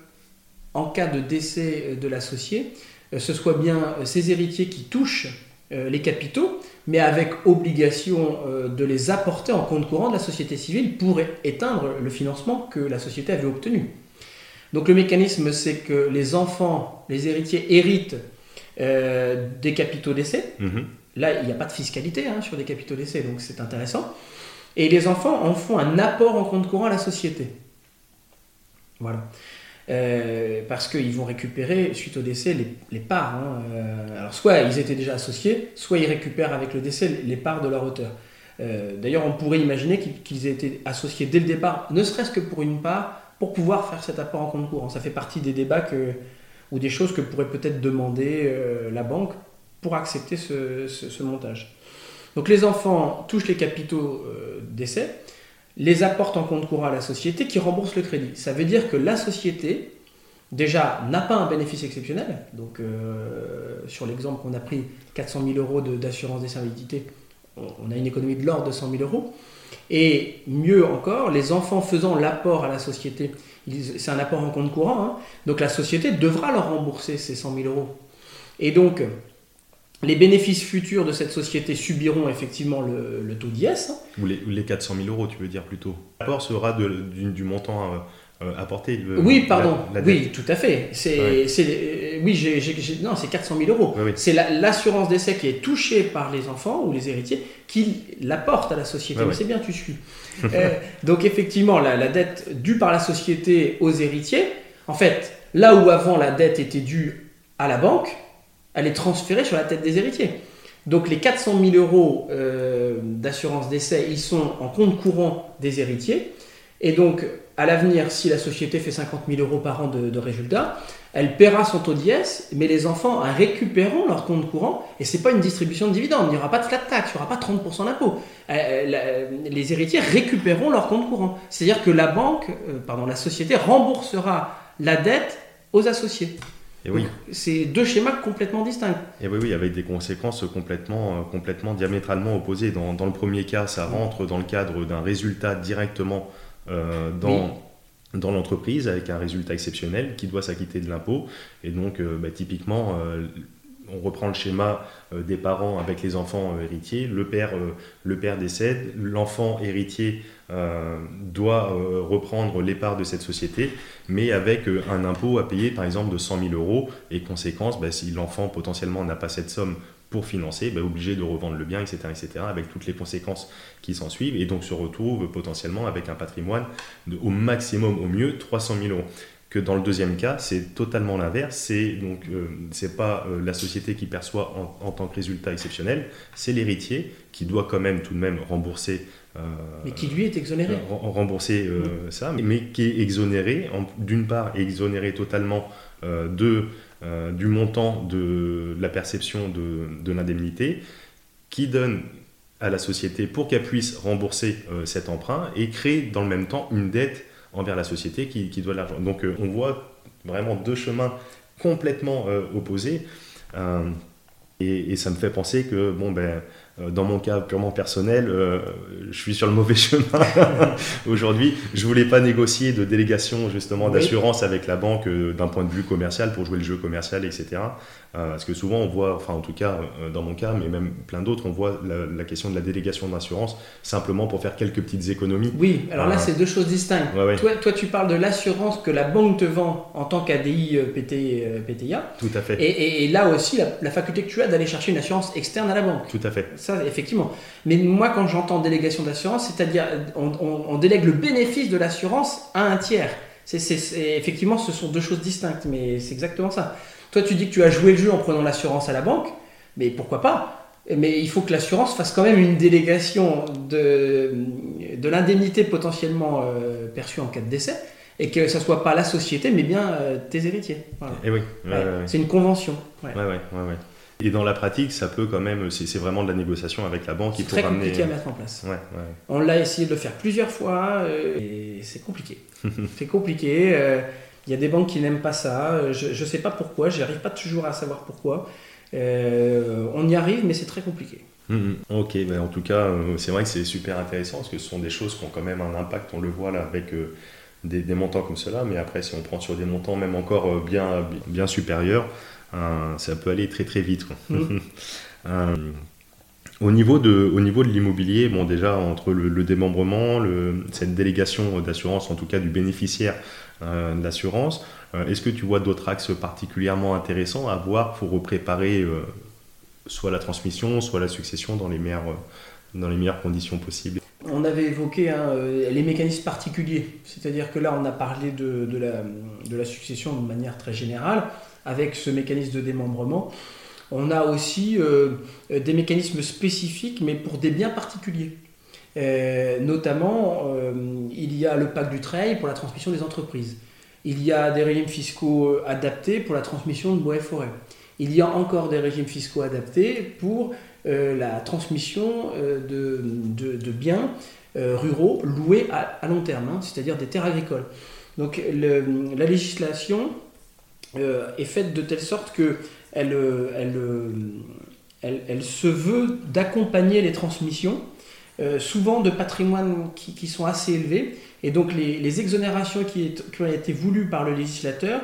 en cas de décès de l'associé, ce soit bien ses héritiers qui touchent les capitaux, mais avec obligation de les apporter en compte courant de la société civile pour éteindre le financement que la société avait obtenu. Donc le mécanisme, c'est que les enfants, les héritiers héritent euh, des capitaux d'essai. Mhm. Là, il n'y a pas de fiscalité hein, sur les capitaux d'essai, donc c'est intéressant. Et les enfants en font un apport en compte courant à la société. Voilà. Euh, parce qu'ils vont récupérer, suite au décès, les, parts. Hein. Euh, alors, soit ils étaient déjà associés, soit ils récupèrent avec le décès les parts de leur auteur. D'ailleurs, on pourrait imaginer qu'ils aient été associés dès le départ, ne serait-ce que pour une part, pour pouvoir faire cet apport en compte courant. Ça fait partie des débats que, ou des choses que pourrait peut-être demander euh, la banque pour accepter ce, montage. Donc les enfants touchent les capitaux euh, d'essai, les apportent en compte courant à la société qui rembourse le crédit. Ça veut dire que la société, déjà, n'a pas un bénéfice exceptionnel. Donc euh, sur l'exemple qu'on a pris, 400 000 euros d'assurance des invalidités, on a une économie de l'ordre de 100 000 euros. Et mieux encore, les enfants faisant l'apport à la société c'est un apport en compte courant, hein. donc la société devra leur rembourser ces 100 000 euros. Et donc, les bénéfices futurs de cette société subiront effectivement le, taux d'IS. Hein. Ou les, les, 400 000 euros, tu veux dire plutôt. L'apport sera du, montant euh, euh, apporté. oui, pardon. oui, tout à fait. C'est, oui, j'ai, non, c'est 400 000 euros. C'est l'assurance d'essai qui est touchée par les enfants ou les héritiers qui l'apporte à la société. c'est bien, tu suis. Euh, donc effectivement, la, dette due par la société aux héritiers, en fait, là où avant la dette était due à la banque, elle est transférée sur la tête des héritiers. Donc les 400 000 euros euh, d'assurance d'essai, ils sont en compte courant des héritiers. Et donc à l'avenir, si la société fait 50 000 euros par an de, résultats, elle paiera son taux d'IS, mais les enfants récupéreront leur compte courant, et ce n'est pas une distribution de dividendes, il n'y aura pas de flat tax, il n'y aura pas 30% d'impôt. Euh, les héritiers récupéreront leur compte courant. C'est-à-dire que la banque, euh, pardon, la société remboursera la dette aux associés. Et oui. C'est deux schémas complètement distincts. Et oui, oui, avec des conséquences complètement, euh, complètement diamétralement opposées. Dans, dans le premier cas, ça rentre dans le cadre d'un résultat directement euh, dans, dans l'entreprise avec un résultat exceptionnel qui doit s'acquitter de l'impôt. Et donc, euh, bah, typiquement, euh, on reprend le schéma des parents avec les enfants héritiers. Le père, le père décède, l'enfant héritier doit reprendre les parts de cette société, mais avec un impôt à payer par exemple de 100 000 euros. Et conséquence, bah, si l'enfant potentiellement n'a pas cette somme pour financer, bah, obligé de revendre le bien, etc., etc., avec toutes les conséquences qui s'en suivent, et donc se retrouve potentiellement avec un patrimoine de, au maximum, au mieux, 300 000 euros. Que dans le deuxième cas, c'est totalement l'inverse. C'est donc euh, c'est pas euh, la société qui perçoit en, tant que résultat exceptionnel, c'est l'héritier qui doit quand même tout de même rembourser. Euh, mais qui lui est exonéré. rembourser ça, mais, qui est exonéré, d'une part exonéré totalement de euh, du montant de la perception de, l'indemnité qui donne à la société pour qu'elle puisse rembourser euh, cet emprunt et crée dans le même temps une dette envers la société qui, doit l'argent. Donc euh, on voit vraiment deux chemins complètement opposés. Et, et, ça me fait penser que, bon, ben, dans mon cas purement personnel, euh, je suis sur le mauvais chemin aujourd'hui. Je voulais pas négocier de délégation justement d'assurance avec la banque euh, d'un point de vue commercial pour jouer le jeu commercial, etc. parce que souvent on voit, enfin en tout cas dans mon cas, mais même plein d'autres, on voit la, question de la délégation d'assurance simplement pour faire quelques petites économies. Oui, alors là c'est deux choses distinctes. Toi, toi, tu parles de l'assurance que la banque te vend en tant qu'ADI PT, PTIA. Tout à fait. Et, là aussi la, la faculté que tu as d'aller chercher une assurance externe à la banque. Tout à fait effectivement. Mais moi, quand j'entends délégation d'assurance, c'est-à-dire on, délègue le bénéfice de l'assurance à un tiers. Effectivement, ce sont deux choses distinctes, mais c'est exactement ça. Toi, tu dis que tu as joué le jeu en prenant l'assurance à la banque, mais pourquoi pas? Mais il faut que l'assurance fasse quand même une délégation de, de l'indemnité potentiellement euh, perçue en cas de décès et que ce soit pas la société mais bien euh, tes héritiers. Et eh oui, c'est une convention. Ouais. Ouais, ouais, et dans la pratique, ça peut quand même, c'est vraiment de la négociation avec la banque. C'est très compliqué à mettre en place. On l'a essayé de le faire plusieurs fois euh, et c'est compliqué. c'est compliqué. Euh, il y a des banques qui n'aiment pas ça. Je ne sais pas pourquoi. Je n'arrive pas toujours à savoir pourquoi. Euh, on y arrive, mais c'est très compliqué. Hum, hum. Ok, ben en tout cas, c'est vrai que c'est super intéressant parce que ce sont des choses qui ont quand même un impact. On le voit là avec des, des, montants comme cela, mais après, si on prend sur des montants même encore bien, bien supérieurs, euh, ça peut aller très très vite. Euh, au niveau de, au niveau de l'immobilier, bon déjà entre le, démembrement, le, cette délégation d'assurance, en tout cas du bénéficiaire euh, de l'assurance, est-ce que tu vois d'autres axes particulièrement intéressants à voir pour préparer soit la transmission, soit la succession dans les meilleures, conditions possibles? On avait évoqué hein, les mécanismes particuliers, c'est-à-dire que là on a parlé de, la, succession de manière très générale avec ce mécanisme de démembrement. On a aussi euh, des mécanismes spécifiques, mais pour des biens particuliers. Euh, notamment, euh, il y a le pacte du trail pour la transmission des entreprises. Il y a des régimes fiscaux adaptés pour la transmission de bois et forêts. Il y a encore des régimes fiscaux adaptés pour la transmission de, biens ruraux loués à, long terme, hein, c'est-à-dire des terres agricoles. Donc la législation euh, est faite de telle sorte que elle, euh, euh, elle, elle, se veut d'accompagner les transmissions, souvent de patrimoines qui, sont assez élevés, et donc les, exonérations qui, ont été voulues par le législateur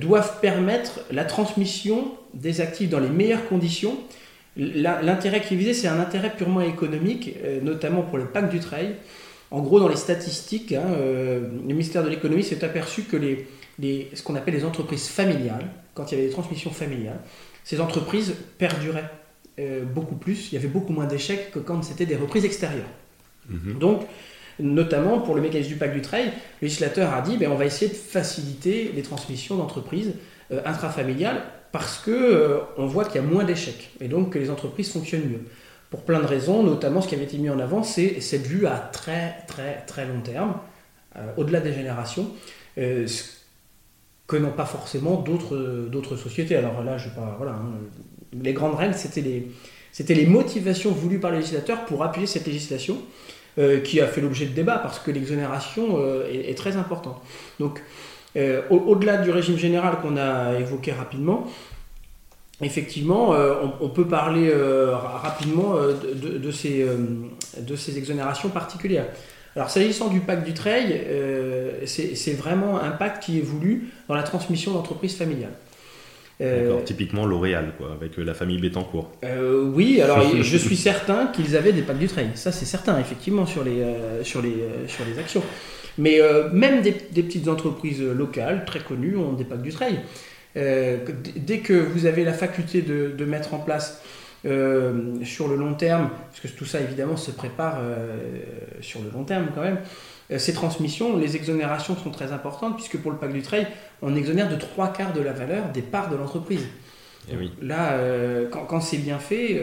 doivent permettre la transmission des actifs dans les meilleures conditions. L'intérêt qui est visé, c'est un intérêt purement économique, notamment pour le pacte du trail. En gros, dans les statistiques, hein, le ministère de l'économie s'est aperçu que ce qu'on appelle les entreprises familiales, quand il y avait des transmissions familiales, ces entreprises perduraient euh, beaucoup plus, il y avait beaucoup moins d'échecs que quand c'était des reprises extérieures. Mhm. Donc, notamment pour le mécanisme du pacte du trail, le législateur a dit ben, on va essayer de faciliter les transmissions d'entreprises euh, intrafamiliales parce que euh, on voit qu'il y a moins d'échecs et donc que les entreprises fonctionnent mieux. Pour plein de raisons, notamment ce qui avait été mis en avant, c'est cette vue à très très très long terme, au-delà des générations que n'ont pas forcément d'autres sociétés. Alors là, je pas, voilà, hein. Les grandes règles, c'était les, motivations voulues par le législateur pour appuyer cette législation euh, qui a fait l'objet de débats parce que l'exonération euh, est, très importante. Donc, euh, au-delà du régime général qu'on a évoqué rapidement, effectivement, on, peut parler rapidement de, ces, exonérations particulières. Alors s'agissant du pacte du trail, c'est vraiment un pacte qui est voulu dans la transmission d'entreprises familiales. Typiquement L'Oréal, quoi, avec la famille Bettencourt. oui, alors je suis certain qu'ils avaient des packs du trail. Ça, c'est certain, effectivement, sur les, sur les, sur les actions. Mais même des, des, petites entreprises locales, très connues, ont des packs du trail. dès que vous avez la faculté de, de mettre en place euh, sur le long terme, parce que tout ça évidemment se prépare euh, sur le long terme quand même, euh, ces transmissions, les exonérations sont très importantes, puisque pour le pack du trail, on exonère de trois quarts de la valeur des parts de l'entreprise. Eh là, quand, c'est bien fait,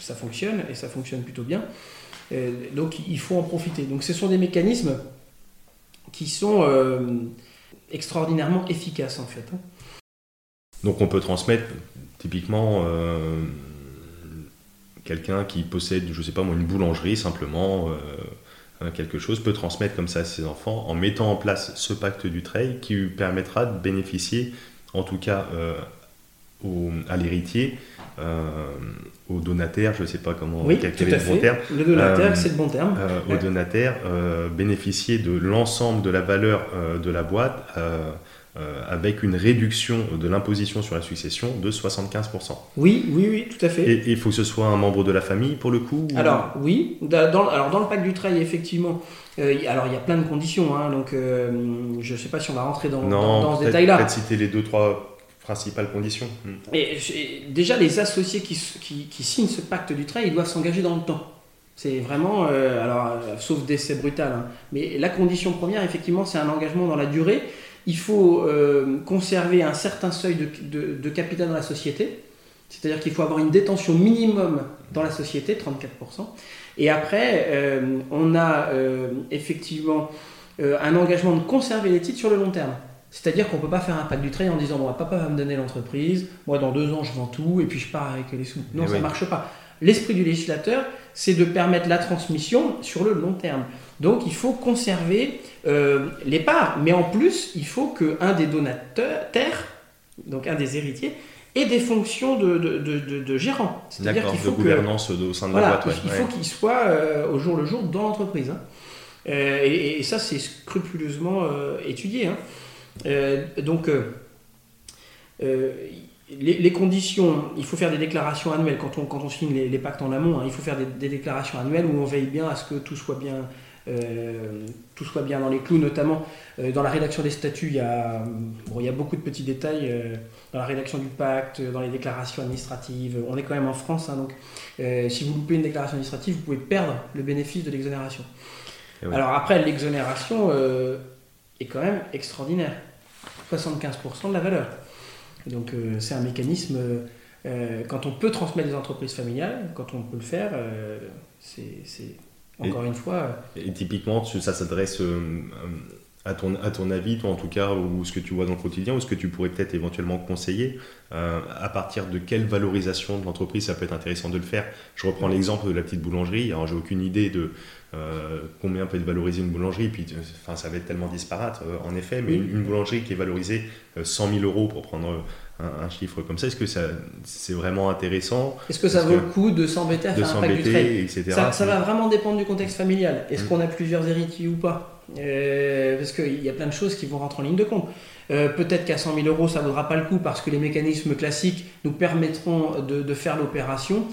ça fonctionne, et ça fonctionne plutôt bien. donc il faut en profiter. Donc ce sont des mécanismes qui sont extraordinairement efficaces en fait. Hein. Donc on peut transmettre typiquement quelqu'un qui possède, je sais pas moi, une boulangerie simplement, euh, euh, quelque chose, peut transmettre comme ça à ses enfants en mettant en place ce pacte du trail qui lui permettra de bénéficier, en tout cas euh, à l'héritier, au donataire, je ne sais pas comment oui, le bon terme. Le donataire, c'est le bon terme. Au donataire, bénéficier de l'ensemble de la valeur de la boîte euh, avec une réduction de l'imposition sur la succession de 75%. Oui, oui, oui, tout à fait. Et il faut que ce soit un membre de la famille pour le coup Alors oui, dans, alors dans le pacte du trail, effectivement, euh, alors il y a plein de conditions, hein, donc euh, je ne sais pas si on va rentrer dans, dans, ce détail-là. Peut-être citer les deux, trois principales conditions. Hmm. Et, déjà, les associés qui, qui, qui, signent ce pacte du trail, ils doivent s'engager dans le temps. C'est vraiment, alors, sauf décès brutal, hein, mais la condition première, effectivement, c'est un engagement dans la durée il faut euh, conserver un certain seuil de, capital dans la société, c'est-à-dire qu'il faut avoir une détention minimum dans la société, 34%. Et après, euh, on a euh, effectivement un engagement de conserver les titres sur le long terme. C'est-à-dire qu'on ne peut pas faire un pacte du trail en disant bon, papa va me donner l'entreprise, moi dans deux ans je vends tout et puis je pars avec les sous. Non, eh ça ne marche pas. L'esprit du législateur, c'est de permettre la transmission sur le long terme. Donc il faut conserver euh, les parts, mais en plus, il faut qu'un des donateurs, donc un des héritiers, ait des fonctions de, de, de, gérant. C'est-à-dire qu'il faut de gouvernance au sein de la boîte. il faut qu'il soit euh, au jour le jour dans l'entreprise. Hein. Euh, et, ça, c'est scrupuleusement étudié. Hein. donc, les, conditions, il faut faire des déclarations annuelles quand on, quand on signe les, pactes en amont. Hein, il faut faire des, déclarations annuelles où on veille bien à ce que tout soit bien, tout soit bien dans les clous, notamment euh, dans la rédaction des statuts. Il y a, il y a beaucoup de petits détails euh, dans la rédaction du pacte, dans les déclarations administratives. On est quand même en France, hein, donc si vous loupez une déclaration administrative, vous pouvez perdre le bénéfice de l'exonération. Eh Alors après, l'exonération est quand même extraordinaire. 75% de la valeur. Donc euh, c'est un mécanisme, euh, quand on peut transmettre des entreprises familiales, quand on peut le faire, euh, c'est encore une fois... Et typiquement, ça s'adresse à ton, à ton avis, toi en tout cas, ou ce que tu vois dans le quotidien, ou ce que tu pourrais peut-être éventuellement conseiller, à partir de quelle valorisation de l'entreprise ça peut être intéressant de le faire? Je reprends l'exemple de la petite boulangerie, alors j'ai aucune idée de combien peut être valorisée une boulangerie, puis enfin, ça va être tellement disparate en effet, mais une, une, boulangerie qui est valorisée 100 000 euros pour prendre un, chiffre comme ça Est-ce que ça, c'est vraiment intéressant? Est-ce que ça vaut le coup de s'embêter à faire un pack du trade ça, ça, va vraiment dépendre du contexte familial. Est-ce mm. qu'on a plusieurs héritiers ou pas? Euh, Parce qu'il y a plein de choses qui vont rentrer en ligne de compte. Euh, peut-être qu'à 100 000 euros, ça ne vaudra pas le coup parce que les mécanismes classiques nous permettront de, faire l'opération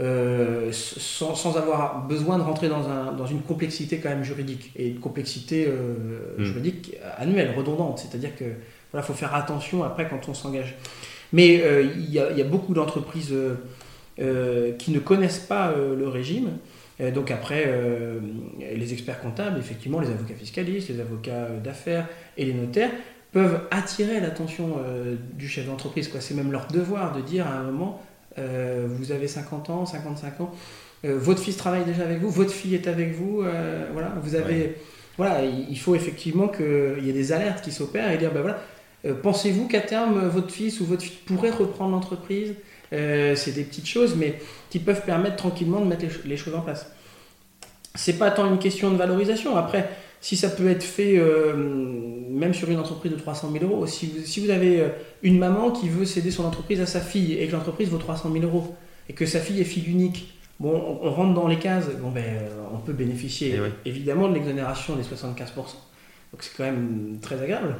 euh, sans, sans, avoir besoin de rentrer dans, un, dans, une complexité quand même juridique et une complexité mm. juridique annuelle, redondante. C'est-à-dire que il faut faire attention après quand on s'engage. Mais il y, a beaucoup d'entreprises qui ne connaissent pas le régime. Donc après, les experts comptables, effectivement, les avocats fiscalistes, les avocats d'affaires et les notaires peuvent attirer l'attention du chef d'entreprise. C'est même leur devoir de dire à un moment, vous avez 50 ans, 55 ans, votre fils travaille déjà avec vous, votre fille est avec vous, voilà, vous avez... Voilà, il faut effectivement qu'il y ait des alertes qui s'opèrent et dire, ben voilà, euh, pensez-vous qu'à terme, votre fils ou votre fille pourrait reprendre l'entreprise? Euh, C'est des petites choses, mais qui peuvent permettre tranquillement de mettre les, choses en place. C'est pas tant une question de valorisation. Après, si ça peut être fait euh, même sur une entreprise de 300 000 euros, si vous, si vous avez une maman qui veut céder son entreprise à sa fille et que l'entreprise vaut 300 000 euros et que sa fille est fille unique, bon, on, rentre dans les cases, bon, ben, on peut bénéficier eh évidemment de l'exonération des 75%. Donc c'est quand même très agréable.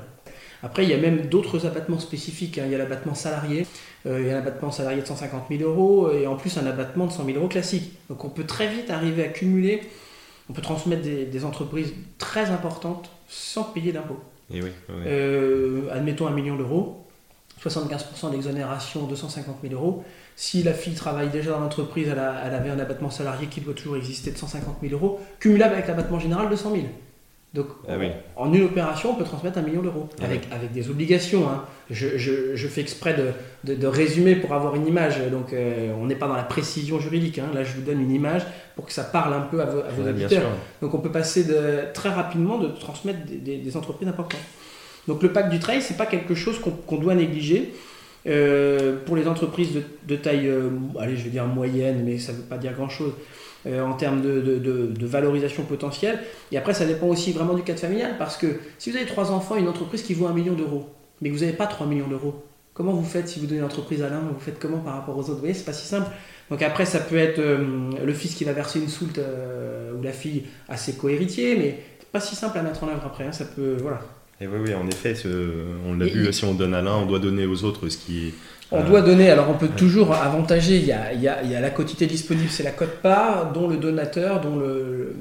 Après, il y a même d'autres abattements spécifiques. hein. Il y a l'abattement salarié, euh, il y a l'abattement salarié de 150 000 euros et en plus un abattement de 100 000 euros classique. Donc on peut très vite arriver à cumuler, on peut transmettre des, des entreprises très importantes sans payer d'impôts. Et oui, ouais. Euh, admettons un million d'euros, 75% d'exonération, 250 000 euros. Si la fille travaille déjà dans l'entreprise, elle, elle avait un abattement salarié qui doit toujours exister de 150 000 euros, cumulable avec l'abattement général de 100 000. Donc Ah oui. en une opération, on peut transmettre un million d'euros, Ah avec, avec des obligations. hein. Je, je- je fais exprès de, de- de résumer pour avoir une image, donc euh, on n'est pas dans la précision juridique. hein. Là, je vous donne une image pour que ça parle un peu à vos, à vos auditeurs. Donc on peut passer de, très rapidement de transmettre des, des- des entreprises importantes. Donc le pacte du trail, c'est pas quelque chose qu'on doit négliger. Euh, pour les entreprises de, de taille, euh, allez, je vais dire moyenne, mais ça ne veut pas dire grand-chose euh, en termes de, de- de- de valorisation potentielle. Et après, ça dépend aussi vraiment du cadre familial, parce que si vous avez trois enfants, une entreprise qui vaut un million d'euros, mais que vous n'avez pas 3 millions d'euros, comment vous faites si vous donnez l'entreprise à l'un, vous faites comment par rapport aux autres? Vous voyez, c'est pas si simple. Donc après, ça peut être euh, le fils qui va verser une soulte euh, ou la fille à ses cohéritiers, mais c'est pas si simple à mettre en œuvre après. hein, ça peut, voilà. Et oui, oui, en effet, ce- on l'a vu, et- si on donne à l'un, on doit donner aux autres ce qui est. On Euh, doit donner, alors on peut toujours avantager, il y a, il y a- il y a la quotité disponible, c'est la cote-part, dont le donateur, dont, le,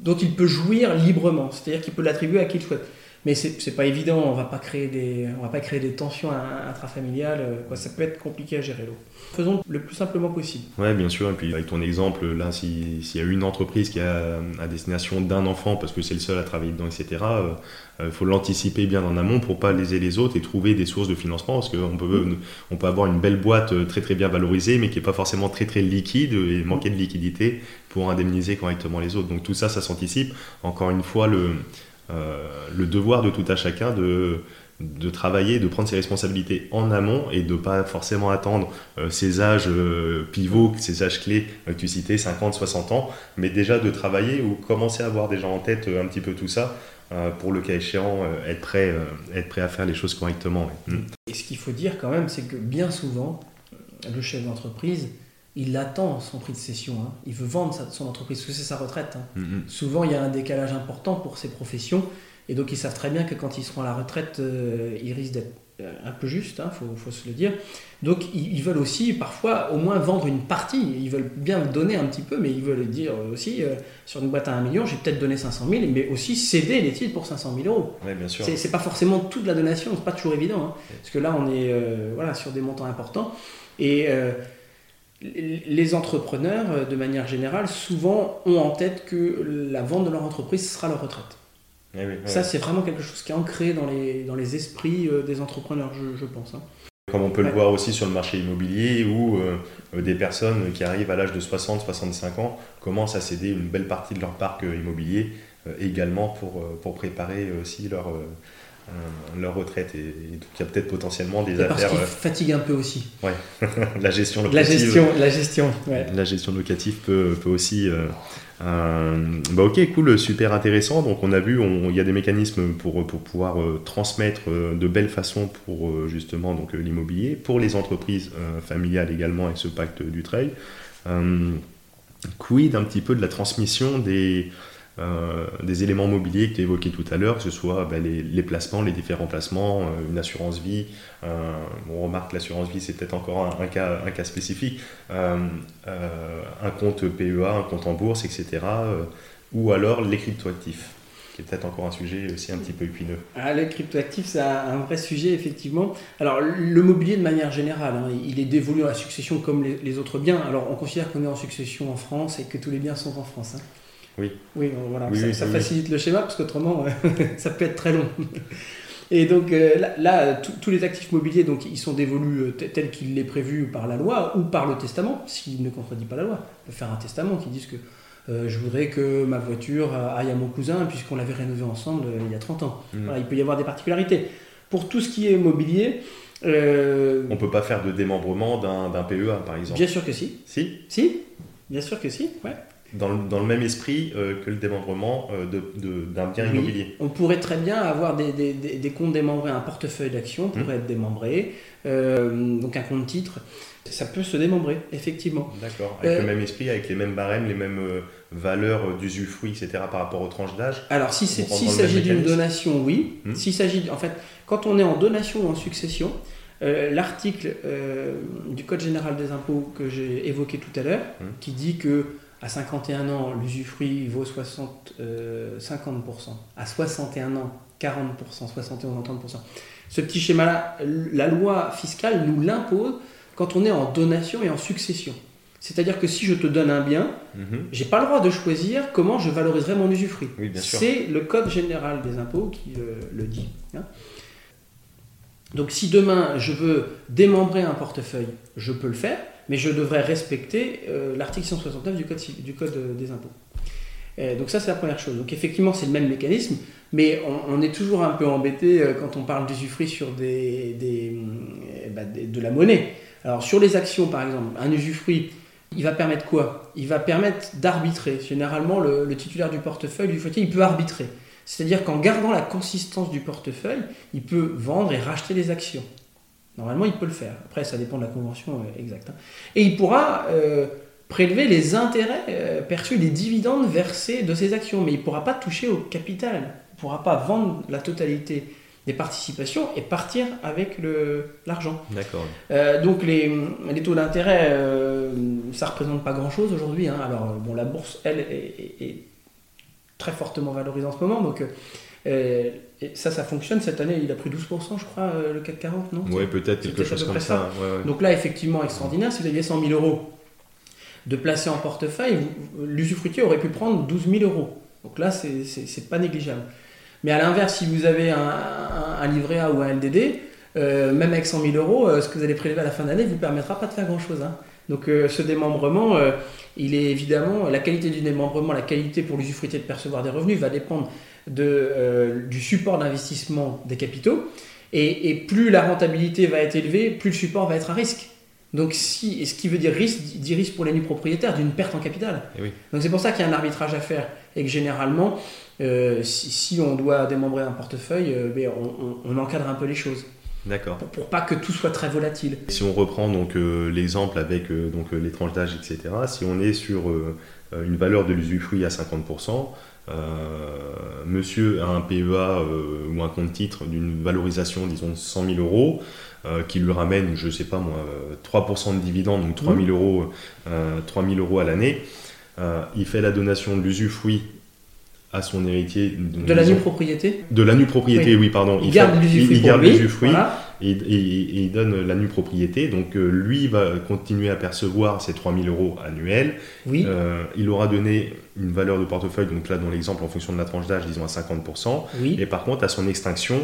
dont il peut jouir librement, c'est-à-dire qu'il peut l'attribuer à qui il souhaite. Mais c'est c'est pas évident, on va pas créer des, on va pas créer des tensions in- intrafamiliales, euh, quoi, ça peut être compliqué à gérer l'eau. Faisons le plus simplement possible. Ouais, bien sûr. Et puis avec ton exemple, là, si- s'il y a une entreprise qui a à destination d'un enfant, parce que c'est le seul à travailler dedans, etc., il faut l'anticiper bien en amont pour pas léser les autres et trouver des sources de financement, parce qu'on peut, on peut avoir une belle boîte euh, très très bien valorisée, mais qui est pas forcément très très liquide et manquer de liquidité pour indemniser correctement les autres. Donc tout ça, ça s'anticipe. Encore une fois, le, euh, le devoir de tout à chacun de de travailler, de prendre ses responsabilités en amont et de pas forcément attendre euh, ces âges euh, pivots, ces âges clés euh, que tu citais, 50, 60 ans, mais déjà de travailler ou commencer à avoir déjà en tête euh, un petit peu tout ça euh, pour le cas échéant euh, être, prêt, euh, être prêt à faire les choses correctement. Et ce qu'il faut dire quand même, c'est que bien souvent, le chef d'entreprise, il attend son prix de cession. hein. Il veut vendre sa- son entreprise, parce que c'est sa retraite. hein. Mm, mm. Souvent, il y a un décalage important pour ces professions. Et donc, ils savent très bien que quand ils seront à la retraite, euh, ils risquent d'être euh, un peu justes, il faut, faut se le dire. Donc, ils, ils veulent aussi parfois au moins vendre une partie. Ils veulent bien donner un petit peu, mais ils veulent dire aussi, euh, sur une boîte à 1 million, j'ai peut-être donné 500 000, mais aussi céder les titres pour 500 000 euros. Ouais, bien sûr. C'est pas forcément toute la donation, c'est pas toujours évident. hein. parce que là, on est euh, voilà, sur des montants importants. Et euh, les entrepreneurs, euh, de manière générale, souvent ont en tête que la vente de leur entreprise sera leur retraite. Ouais, ouais. Ça, c'est vraiment quelque chose qui est ancré dans les, dans les esprits euh, des entrepreneurs, je, je pense. hein. Comme on peut le voir aussi sur le marché immobilier où euh, des personnes qui arrivent à l'âge de 60-65 ans commencent à céder une belle partie de leur parc immobilier euh, également pour, pour préparer aussi leur, euh, leur retraite. Et, et donc il y a peut-être potentiellement des Et parce affaires, qu'ils fatiguent un peu aussi. euh, la gestion La locative. gestion, la gestion. ouais. La gestion locative peut, peut aussi. euh, euh, bah ok, cool, super intéressant. Donc on a vu, il y a des mécanismes pour, pour pouvoir euh, transmettre euh, de belles façons pour euh, justement donc euh, l'immobilier, pour les entreprises euh, familiales également avec ce pacte du trail. Euh, quid un petit peu de la transmission des, euh, des éléments mobiliers que tu évoquais tout à l'heure, que ce soit bah, les, les placements, les différents placements, euh, une assurance vie. euh, on remarque que l'assurance vie, c'est peut-être encore un, cas, spécifique. un compte PEA, un compte en bourse, etc. ou alors les cryptoactifs, qui est peut-être encore un sujet aussi un petit peu épineux. Ah, le cryptoactif, c'est un, vrai sujet, effectivement. Alors, le mobilier, de manière générale, hein, il est dévolu à la succession comme les, les autres biens. Alors, on considère qu'on est en succession en France et que tous les biens sont en France. hein. Oui. Oui, voilà. Oui, ça, oui, ça oui, facilite le schéma parce qu'autrement, ça peut être très long. Et donc euh, là, là, tous- les actifs mobiliers, donc, ils sont dévolus euh, te- tels qu'il est prévu par la loi ou par le testament, s'il ne contredit pas la loi. On peut faire un testament qui dise que euh, je voudrais que ma voiture aille à mon cousin puisqu'on l'avait rénovée ensemble il y a 30 ans. Mm. Voilà, il peut y avoir des particularités. Pour tout ce qui est mobilier, euh, On peut pas faire de démembrement d'un d'un PEA, par exemple. bien sûr que si. Si, Si, bien sûr que si. Ouais. Dans le, dans le même esprit euh, que le démembrement euh, de- de- d'un bien Oui. immobilier. On pourrait très bien avoir des, des- des- des comptes démembrés, un portefeuille d'actions pourrait Mmh. être démembré, euh, donc un compte titre. Ça peut se démembrer, effectivement. D'accord. Avec le même esprit, avec les mêmes barèmes, les mêmes euh, valeur d'usufruit, etc., par rapport aux tranches d'âge Alors, s'il si s'agit d'une donation, oui. Hmm. S'il s'agit, en fait, quand on est en donation ou en succession, euh, l'article euh, du Code général des impôts que j'ai évoqué tout à l'heure, hmm. qui dit que à 51 ans, l'usufruit vaut 60, 50%, à 61 ans, 40%, 71 ans, 30%. Ce petit schéma-là, la loi fiscale nous l'impose quand on est en donation et en succession. C'est-à-dire que si je te donne un bien, je mhm. j'ai pas le droit de choisir comment je valoriserai mon usufruit. c'est le Code général des impôts qui euh, le dit. Hein. Donc si demain je veux démembrer un portefeuille, je peux le faire, mais je devrais respecter euh, l'article 169 du Code, du code des impôts. donc ça c'est la première chose. Donc effectivement c'est le même mécanisme, mais on, est toujours un peu embêté euh, quand on parle d'usufruit sur des, bah, de la monnaie. Alors sur les actions par exemple, un usufruit il va permettre quoi? Il va permettre d'arbitrer. Généralement, le, titulaire du portefeuille, du fauteuil, il peut arbitrer. C'est-à-dire qu'en gardant la consistance du portefeuille, il peut vendre et racheter des actions. Normalement, il peut le faire. Après, ça dépend de la convention euh, exacte. Hein. Et il pourra euh, prélever les intérêts euh, perçus, les dividendes versés de ses actions, mais il ne pourra pas toucher au capital. Il ne pourra pas vendre la totalité des participations et partir avec l'argent. D'accord. Euh, donc les, les taux d'intérêt, ça représente pas grand-chose aujourd'hui. Hein. Alors bon, la bourse, elle, est, très fortement valorisée en ce moment, donc euh, ça, ça fonctionne. Cette année, il a pris 12%, je crois, le CAC 40, non Oui, peut-être quelque chose comme ça. Donc là, effectivement, extraordinaire. Si vous aviez 100 000 euros de placer en portefeuille, l'usufruitier aurait pu prendre 12 000 euros. Donc là, c'est pas négligeable. Mais à l'inverse, si vous avez un, livret A ou un LDD, euh, même avec 100 000 euros, euh, ce que vous allez prélever à la fin d'année ne vous permettra pas de faire grand-chose. Hein. Donc euh, ce démembrement, il est évidemment, la qualité du démembrement, la qualité pour l'usufruitier de percevoir des revenus va dépendre de, du support d'investissement des capitaux. Et, plus la rentabilité va être élevée, plus le support va être à risque. Donc, si, et ce qui veut dire risque, dit risque pour les nus propriétaires d'une perte en capital. Eh Donc, c'est pour ça qu'il y a un arbitrage à faire et que généralement, euh, si, on doit démembrer un portefeuille, euh, ben, on, encadre un peu les choses. D'accord. Pour, pas que tout soit très volatile. Si on reprend donc euh, l'exemple avec donc les tranches d'âge, etc. Si on est sur une valeur de l'usufruit à 50%, monsieur a un PEA ou un compte titre d'une valorisation, disons, 100 000 euros, qui lui ramène, je sais pas moi, 3% de dividende, donc 3 000 euros, 3 000 euros à l'année. il fait la donation de l'usufruit à son héritier. De la nue propriété De la nue propriété, oui, pardon. Il, garde. Il, garde l'usufruit et, il donne la nue propriété. Donc euh, lui va continuer à percevoir ses 3000 euros annuels. Oui. Euh, il aura donné une valeur de portefeuille, donc là dans l'exemple en fonction de la tranche d'âge, disons à 50%. Oui. Et par contre, à son extinction,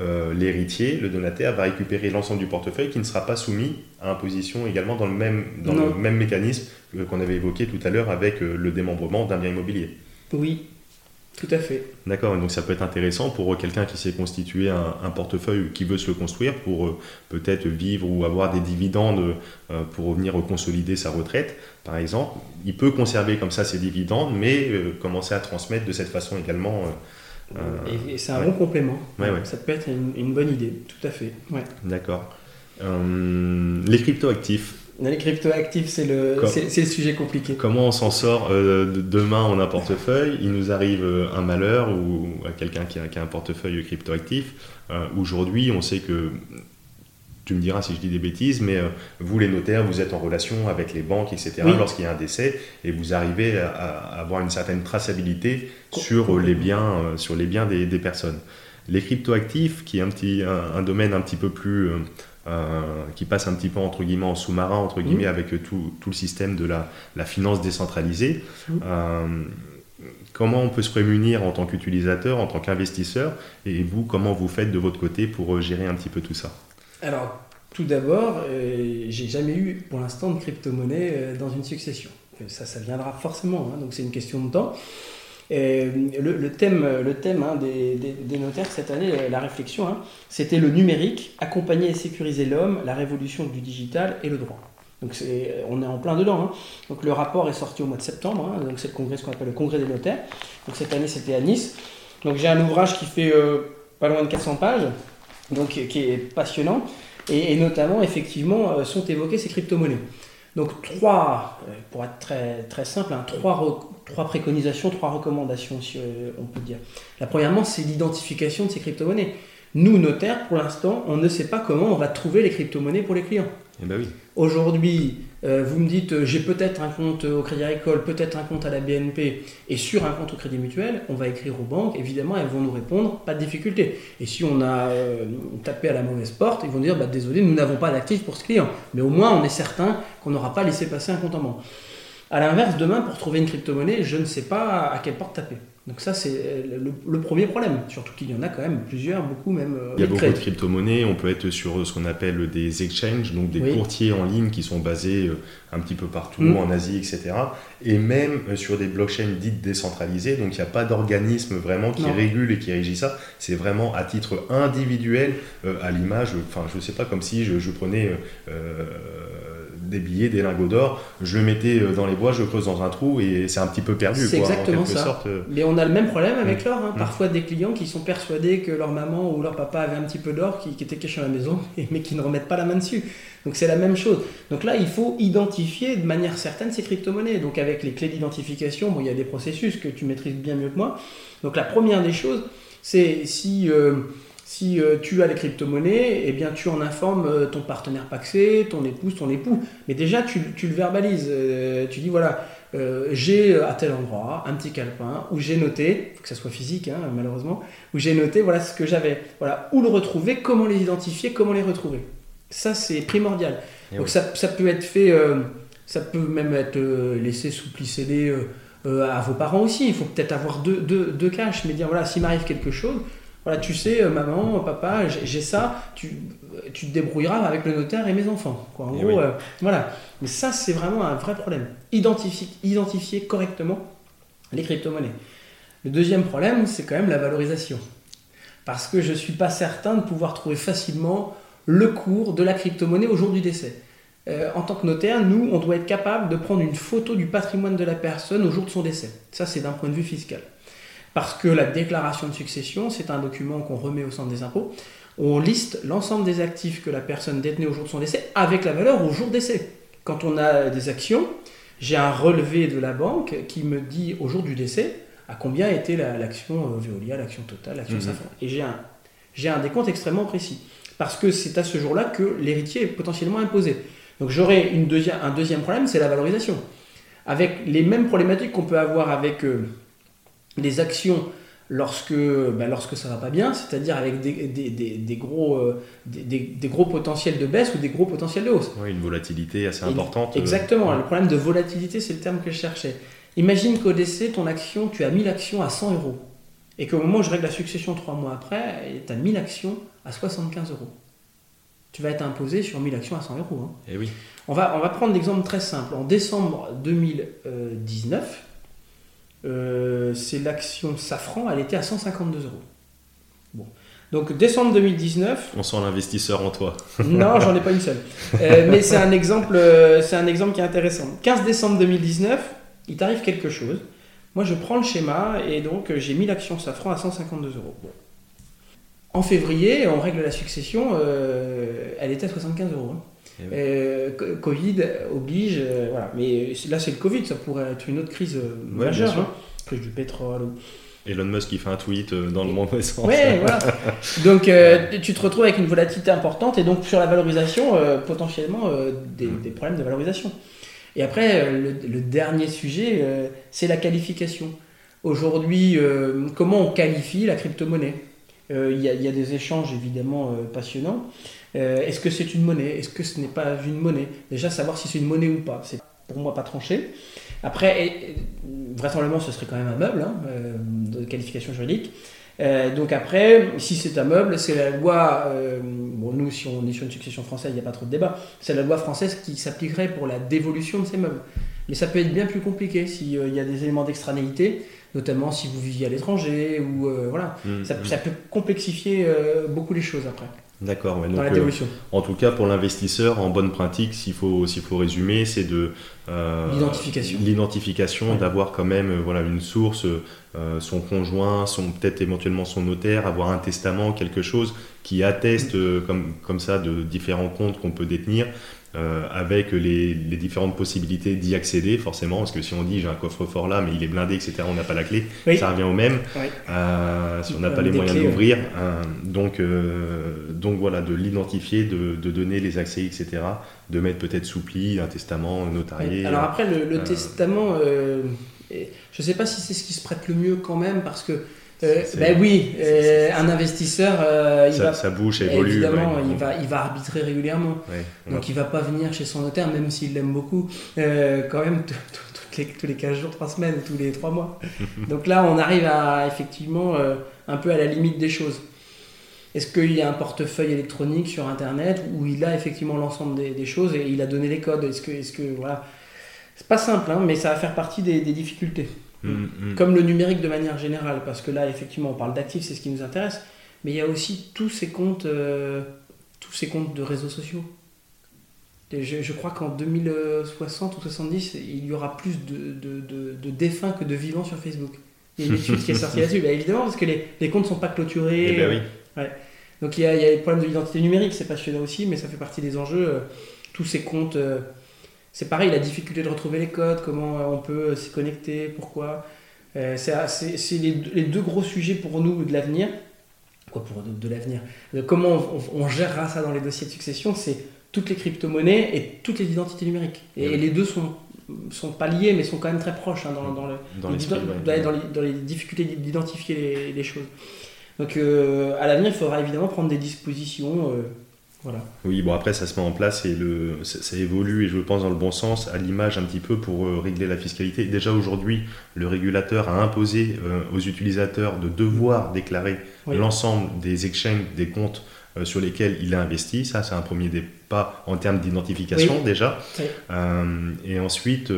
euh, l'héritier, le donataire, va récupérer l'ensemble du portefeuille qui ne sera pas soumis à imposition également dans le même, dans le même mécanisme qu'on avait évoqué tout à l'heure avec le démembrement d'un bien immobilier. Oui, tout à fait. D'accord, donc ça peut être intéressant pour quelqu'un qui s'est constitué un, portefeuille qui veut se le construire pour euh, peut-être vivre ou avoir des dividendes euh, pour revenir consolider sa retraite, par exemple. Il peut conserver comme ça ses dividendes, mais euh, commencer à transmettre de cette façon également. et, c'est un bon complément. Ça peut être une, une, bonne idée, tout à fait. D'accord. les cryptoactifs, les cryptoactifs, c'est le, c'est, le sujet compliqué. Comment on s'en sort euh, Demain, on a un portefeuille, il nous arrive euh, un malheur ou à quelqu'un qui a, un portefeuille cryptoactif. Euh, aujourd'hui, on sait que, tu me diras si je dis des bêtises, mais vous, les notaires, vous êtes en relation avec les banques, etc., lorsqu'il y a un décès, et vous arrivez à, avoir une certaine traçabilité sur les biens, sur les biens des, personnes. Les cryptoactifs, qui est un, petit, un domaine un petit peu plus euh, qui passe un petit peu entre guillemets en sous-marin, entre guillemets, avec tout, tout, le système de la, la finance décentralisée. Euh, comment on peut se prémunir en tant qu'utilisateur, en tant qu'investisseur, et vous, comment vous faites de votre côté pour euh, gérer un petit peu tout ça? Alors, tout d'abord, j'ai jamais eu pour l'instant de crypto-monnaie dans une succession. Ça, ça viendra forcément, hein, donc c'est une question de temps. Euh, le, thème, le thème hein, des, notaires cette année, euh, la réflexion, hein, c'était le numérique, accompagner et sécuriser l'homme, la révolution du digital et le droit. Donc on est en plein dedans. Hein. Donc le rapport est sorti au mois de septembre. donc c'est le congrès, ce qu'on appelle le congrès des notaires. Donc cette année c'était à Nice. Donc j'ai un ouvrage qui fait euh, pas loin de 400 pages, donc qui est passionnant. Et, notamment effectivement sont évoquées ces crypto-monnaies. Donc trois, pour être très, très simple, trois, trois préconisations, trois recommandations, si on peut dire. La premièrement, c'est l'identification de ces crypto-monnaies. Nous, notaires, pour l'instant, on ne sait pas comment on va trouver les crypto-monnaies pour les clients. Eh ben oui. Aujourd'hui, euh, vous me dites, euh, j'ai peut-être un compte au Crédit Agricole, peut-être un compte à la BNP, et sur un compte au Crédit Mutuel, on va écrire aux banques, évidemment, elles vont nous répondre, pas de difficulté. Et si on a euh, tapé à la mauvaise porte, ils vont dire, bah, désolé, nous n'avons pas d'actif pour ce client. Mais au moins, on est certain qu'on n'aura pas laissé passer un compte en banque. A l'inverse, demain, pour trouver une crypto-monnaie, je ne sais pas à quelle porte taper. Donc ça, c'est euh, le, premier problème, surtout qu'il y en a quand même plusieurs, beaucoup même. Euh, il y a beaucoup de crypto-monnaies, on peut être sur ce qu'on appelle des exchanges, donc des courtiers en ligne qui sont basés euh, un petit peu partout, mm. en Asie, etc. Et même sur des blockchains dites décentralisées, donc il n'y a pas d'organisme vraiment qui régule et qui régit ça, c'est vraiment à titre individuel, à l'image, enfin je ne sais pas, comme si je, prenais des billets, des lingots d'or, je le mettais euh, dans les bois, je creuse dans un trou et c'est un petit peu perdu. C'est exactement ça. Euh. Mais on a le même problème avec mm. l'or. Hein. Mm. Parfois des clients qui sont persuadés que leur maman ou leur papa avait un petit peu d'or qui, était caché à la maison, mais qui ne remettent pas la main dessus. Donc c'est la même chose. Donc là, il faut identifier de manière certaine ces crypto-monnaies. Donc avec les clés d'identification, bon, il y a des processus que tu maîtrises bien mieux que moi. Donc la première des choses, c'est si... Euh, si euh, tu as les crypto-monnaies, eh bien tu en informes euh, ton partenaire paxé, ton épouse, ton époux. Mais déjà, tu, le verbalises. Euh, tu dis voilà, j'ai à tel endroit un petit calepin où j'ai noté, il faut que ça soit physique hein, malheureusement, où j'ai noté voilà ce que j'avais. Voilà, où le retrouver, comment les identifier, comment les retrouver. Ça, c'est primordial. Donc ça, peut être fait, ça peut même être laissé sous pli scellé à vos parents aussi. Il faut peut-être avoir deux, deux, deux caches, mais dire voilà, s'il m'arrive quelque chose, voilà, tu sais, euh, maman, papa, j'ai ça, tu, tu, te débrouilleras avec le notaire et mes enfants. Quoi. En eh gros, euh, voilà. Mais ça, c'est vraiment un vrai problème. Identifier, identifier correctement les crypto-monnaies. Le deuxième problème, c'est quand même la valorisation. Parce que je ne suis pas certain de pouvoir trouver facilement le cours de la crypto-monnaie au jour du décès. Euh, en tant que notaire, nous, on doit être capable de prendre une photo du patrimoine de la personne au jour de son décès. Ça, c'est d'un point de vue fiscal. Parce que la déclaration de succession, c'est un document qu'on remet au centre des impôts. On liste l'ensemble des actifs que la personne détenait au jour de son décès avec la valeur au jour décès. Quand on a des actions, j'ai un relevé de la banque qui me dit au jour du décès à combien était l'action euh, Veolia, l'action Total, l'action mmh. Safran. Et j'ai un, j'ai un décompte extrêmement précis. Parce que c'est à ce jour-là que l'héritier est potentiellement imposé. Donc j'aurai une un deuxième problème, c'est la valorisation. Avec les mêmes problématiques qu'on peut avoir avec euh, les actions lorsque, ben lorsque ça va pas bien, c'est-à-dire avec des, des, des, gros, euh, des, gros potentiels de baisse ou des gros potentiels de hausse. Oui, une volatilité assez importante. Euh, exactement, le problème de volatilité, c'est le terme que je cherchais. Imagine qu'au décès, ton action, tu as 1000 actions à 100 euros. Et qu'au moment où je règle la succession trois mois après, tu as 1000 actions à 75 euros. Tu vas être imposé sur 1000 actions à 100 euros. Hein. Et eh oui. On va, on va prendre l'exemple très simple. En décembre 2019, euh, c'est l'action Safran, elle était à 152 euros. Bon. Donc décembre 2019. On sent l'investisseur en toi. non, j'en ai pas une seule. Euh, mais c'est un, exemple, euh, c'est un exemple qui est intéressant. 15 décembre 2019, il t'arrive quelque chose. Moi, je prends le schéma et donc j'ai mis l'action Safran à 152 euros. En février, on règle la succession, elle était à 75 euros. Hein. Eh Covid oblige, voilà. Mais là, c'est le Covid, ça pourrait être une autre crise majeure. Hein. Crise du pétrole. Elon Musk qui fait un tweet dans le mauvais sens. Ouais, voilà. Donc euh, tu te retrouves avec une volatilité importante et donc sur la valorisation, euh, potentiellement euh, des, des, problèmes de valorisation. Et après, le, dernier sujet, c'est la qualification. Aujourd'hui, comment on qualifie la crypto-monnaie? Il y, y, a des échanges évidemment passionnants. Euh, est-ce que c'est une monnaie? Est-ce que ce n'est pas une monnaie? Déjà, savoir si c'est une monnaie ou pas, c'est pour moi pas tranché. Après, vraisemblablement, ce serait quand même un meuble hein, euh, de qualification juridique. Euh, donc après, si c'est un meuble, c'est la loi, bon nous si on est sur une succession française, il n'y a pas trop de débat, c'est la loi française qui s'appliquerait pour la dévolution de ces meubles. Mais ça peut être bien plus compliqué s'il y a des éléments d'extranéité, notamment si vous viviez à l'étranger, ou voilà, mmh, ça, mmh. ça, peut complexifier beaucoup les choses après. D'accord. Ouais, euh, en tout cas, pour l'investisseur, en bonne pratique, s'il faut, s'il faut résumer, c'est de euh, l'identification, l'identification, d'avoir quand même, euh, voilà, une source, son conjoint, son peut-être éventuellement son notaire, avoir un testament, quelque chose qui atteste comme comme ça de différents comptes qu'on peut détenir. Avec les, différentes possibilités d'y accéder, forcément, parce que si on dit j'ai un coffre-fort là, mais il est blindé, etc., on n'a pas la clé, ça revient au même, si on n'a pas les moyens d'ouvrir. donc, donc voilà, de l'identifier, de, donner les accès, etc., de mettre peut-être sous pli un testament notarié. Alors après, le, testament, je ne sais pas si c'est ce qui se prête le mieux quand même, parce que euh, ben oui, euh, un investisseur, euh, il va, ça bouge, évolue. Évidemment, il, va, il va arbitrer régulièrement. Donc il va pas venir chez son notaire, même s'il l'aime beaucoup, quand même les, tous les 15 jours, 3 semaines, tous les 3 mois. Donc là, on arrive à effectivement un peu à la limite des choses. Est-ce qu'il y a un portefeuille électronique sur Internet où il a effectivement l'ensemble des, choses et il a donné les codes? Est-ce que, est-ce que voilà, c'est pas simple, hein, mais ça va faire partie des difficultés. Mm, mm. Comme le numérique de manière générale, parce que là, effectivement, on parle d'actifs, c'est ce qui nous intéresse, mais il y a aussi tous ces comptes, euh, tous ces comptes de réseaux sociaux. je, crois qu'en 2060 ou 70, il y aura plus de, de, de, défunts que de vivants sur Facebook. Il y a une étude qui est sortie là-dessus. Bah, évidemment, parce que les, les comptes ne sont pas clôturés. Eh ben oui. Donc il y, a, il y a les problèmes de l'identité numérique, c'est passionnant aussi, mais ça fait partie des enjeux. Euh, tous ces comptes. Euh, c'est pareil, la difficulté de retrouver les codes, comment euh, on peut euh, s'y connecter, pourquoi. Euh, c'est les, deux gros sujets pour nous de l'avenir. Quoi pour de, l'avenir Comment on, gérera ça dans les dossiers de succession C'est toutes les crypto-monnaies et toutes les identités numériques. Et, les deux sont sont pas liés, mais sont quand même très proches hein, dans, le, dans, les, difficultés d'identifier les, choses. Donc à l'avenir, il faudra évidemment prendre des dispositions oui, bon après ça se met en place et le, ça, évolue et je pense dans le bon sens à l'image un petit peu pour euh, régler la fiscalité. Déjà aujourd'hui, le régulateur a imposé euh, aux utilisateurs de devoir déclarer l'ensemble des exchanges, des comptes euh, sur lesquels il a investi. Ça, c'est un premier pas en termes d'identification déjà. et ensuite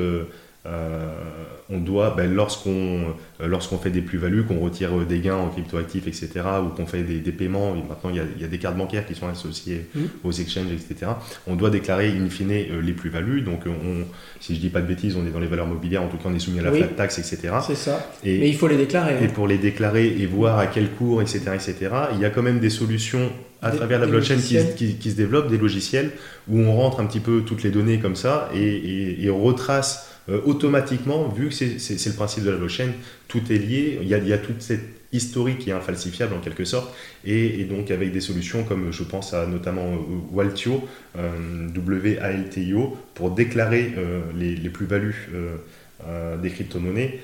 on doit, ben, lorsqu'on euh, lorsqu'on fait des plus-values, qu'on retire euh, des gains en cryptoactifs, etc., ou qu'on fait des, paiements, et maintenant il y, a, des cartes bancaires qui sont associées mmh. aux exchanges, etc., on doit déclarer in fine les plus-values. Donc, on, si je dis pas de bêtises, on est dans les valeurs mobilières, en tout cas on est soumis à la flat tax, etc. C'est ça. Et, Mais il faut les déclarer. Et hein. pour les déclarer et voir à quel cours, etc., etc., il y a quand même des solutions à travers la blockchain qui, qui, se développent, des logiciels où on rentre un petit peu toutes les données comme ça et, et, et on retrace euh, automatiquement, vu que c'est le principe de la blockchain, tout est lié, il y a, il y a toute cette historique qui est infalsifiable en quelque sorte, et, donc avec des solutions comme je pense à notamment euh, Waltio, euh, W-A-L-T-I-O, pour déclarer les, les plus-values des crypto-monnaies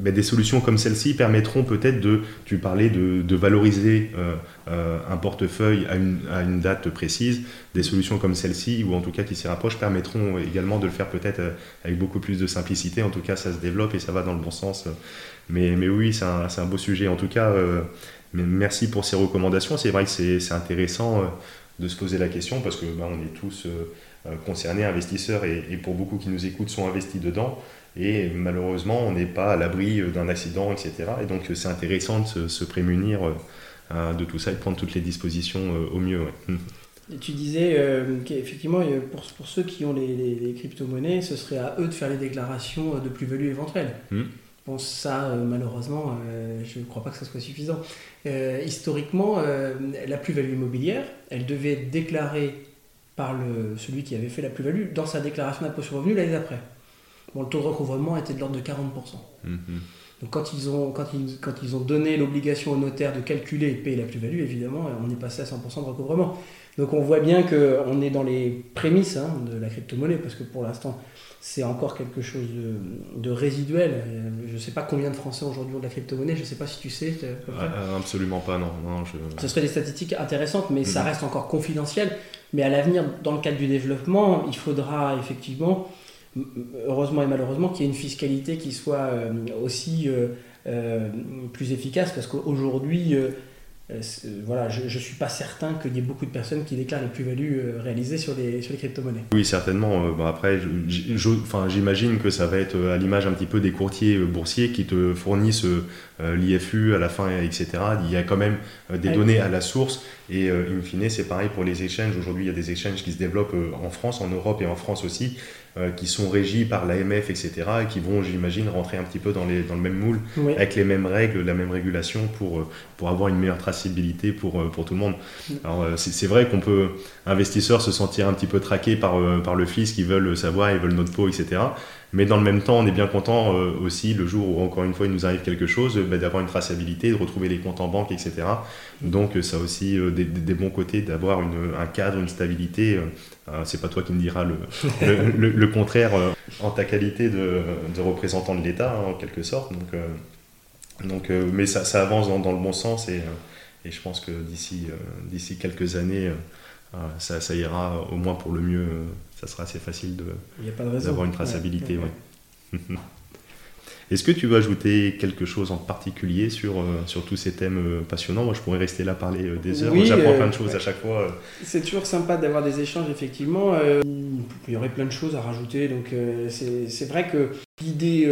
des solutions comme celle-ci permettront peut-être de, tu parlais de, valoriser euh, euh, un portefeuille à une, date précise. Des solutions comme celle-ci, ou en tout cas qui s'y rapprochent, permettront également de le faire peut-être euh, avec beaucoup plus de simplicité. En tout cas, ça se développe et ça va dans le bon sens. Mais, mais oui, c'est un, beau sujet. En tout cas, merci pour ces recommandations. C'est vrai que c'est intéressant de se poser la question parce que bah, on est tous concernés, investisseurs, et, et pour beaucoup qui nous écoutent sont investis dedans. Et malheureusement, on n'est pas à l'abri d'un accident, etc. Et donc, c'est intéressant de se, prémunir euh, de tout ça et de prendre toutes les dispositions euh, au mieux. Et tu disais euh, qu'effectivement, pour, pour, ceux qui ont les, crypto-monnaies, ce serait à eux de faire les déclarations de plus-value éventuelle. Hmm. Bon, ça, malheureusement, je ne crois pas que ça soit suffisant. historiquement, la plus-value immobilière, elle devait être déclarée par le, celui qui avait fait la plus-value dans sa déclaration d'impôt sur revenu l'année d'après le taux de recouvrement était de l'ordre de 40%. Mhm. Donc quand ils ont, quand ils, quand ils ont donné l'obligation au notaire de calculer et de payer la plus-value, évidemment, on est passé à 100% de recouvrement. Donc on voit bien qu'on est dans les prémices hein, de la crypto-monnaie, parce que pour l'instant, c'est encore quelque chose de, résiduel. Je ne sais pas combien de Français aujourd'hui ont de la crypto-monnaie, je ne sais pas si tu sais. Euh, absolument pas, non. non Ce serait des statistiques intéressantes, mais ça mhm. reste encore confidentiel. Mais à l'avenir, dans le cadre du développement, il faudra effectivement heureusement et malheureusement, qu'il y ait une fiscalité qui soit euh, aussi euh, euh, plus efficace, parce qu'aujourd'hui, voilà, je ne suis pas certain qu'il y ait beaucoup de personnes qui déclarent les plus-values réalisées sur les, sur les crypto-monnaies. Oui, certainement. Bon, après, j'imagine que ça va être à l'image un petit peu des courtiers boursiers qui te fournissent l'IFU à la fin, etc. Il y a quand même des données à la source Et in fine, c'est pareil pour les exchanges. Aujourd'hui, il y a des exchanges qui se développent en France, en Europe et en France aussi, qui sont régis par l'AMF, etc., et qui vont, j'imagine, rentrer un petit peu dans, les, dans le même moule, avec les mêmes règles, la même régulation pour, pour avoir une meilleure traçabilité pour, pour tout le monde. Mm. Alors, c'est vrai qu'on peut, investisseurs, se sentir un petit peu traqués par, par le fils qui veulent savoir, ils veulent notre peau, etc. Mais dans le même temps, on est bien content euh, aussi le jour où encore une fois il nous arrive quelque chose, bah, d'avoir une traçabilité, de retrouver les comptes en banque, etc. Donc ça a aussi euh, des, bons côtés d'avoir un cadre, une stabilité. Euh, c'est pas toi qui me diras le, le, contraire en ta qualité de, représentant de l'État hein, en quelque sorte. Donc, donc mais ça, ça avance dans, dans, le bon sens et, et je pense que d'ici d'ici quelques années ça, ça, ira au moins pour le mieux ça sera assez facile d'avoir une traçabilité. Est-ce que tu veux ajouter quelque chose en particulier sur, euh, sur tous ces thèmes euh, passionnants? Moi, je pourrais rester là parler euh, des heures. J'apprends plein de choses à chache fois. C'est toujours sympa d'avoir des échanges, effectivement. il y aurait plein de choses à rajouter. Donc, c'est vrai que l'idée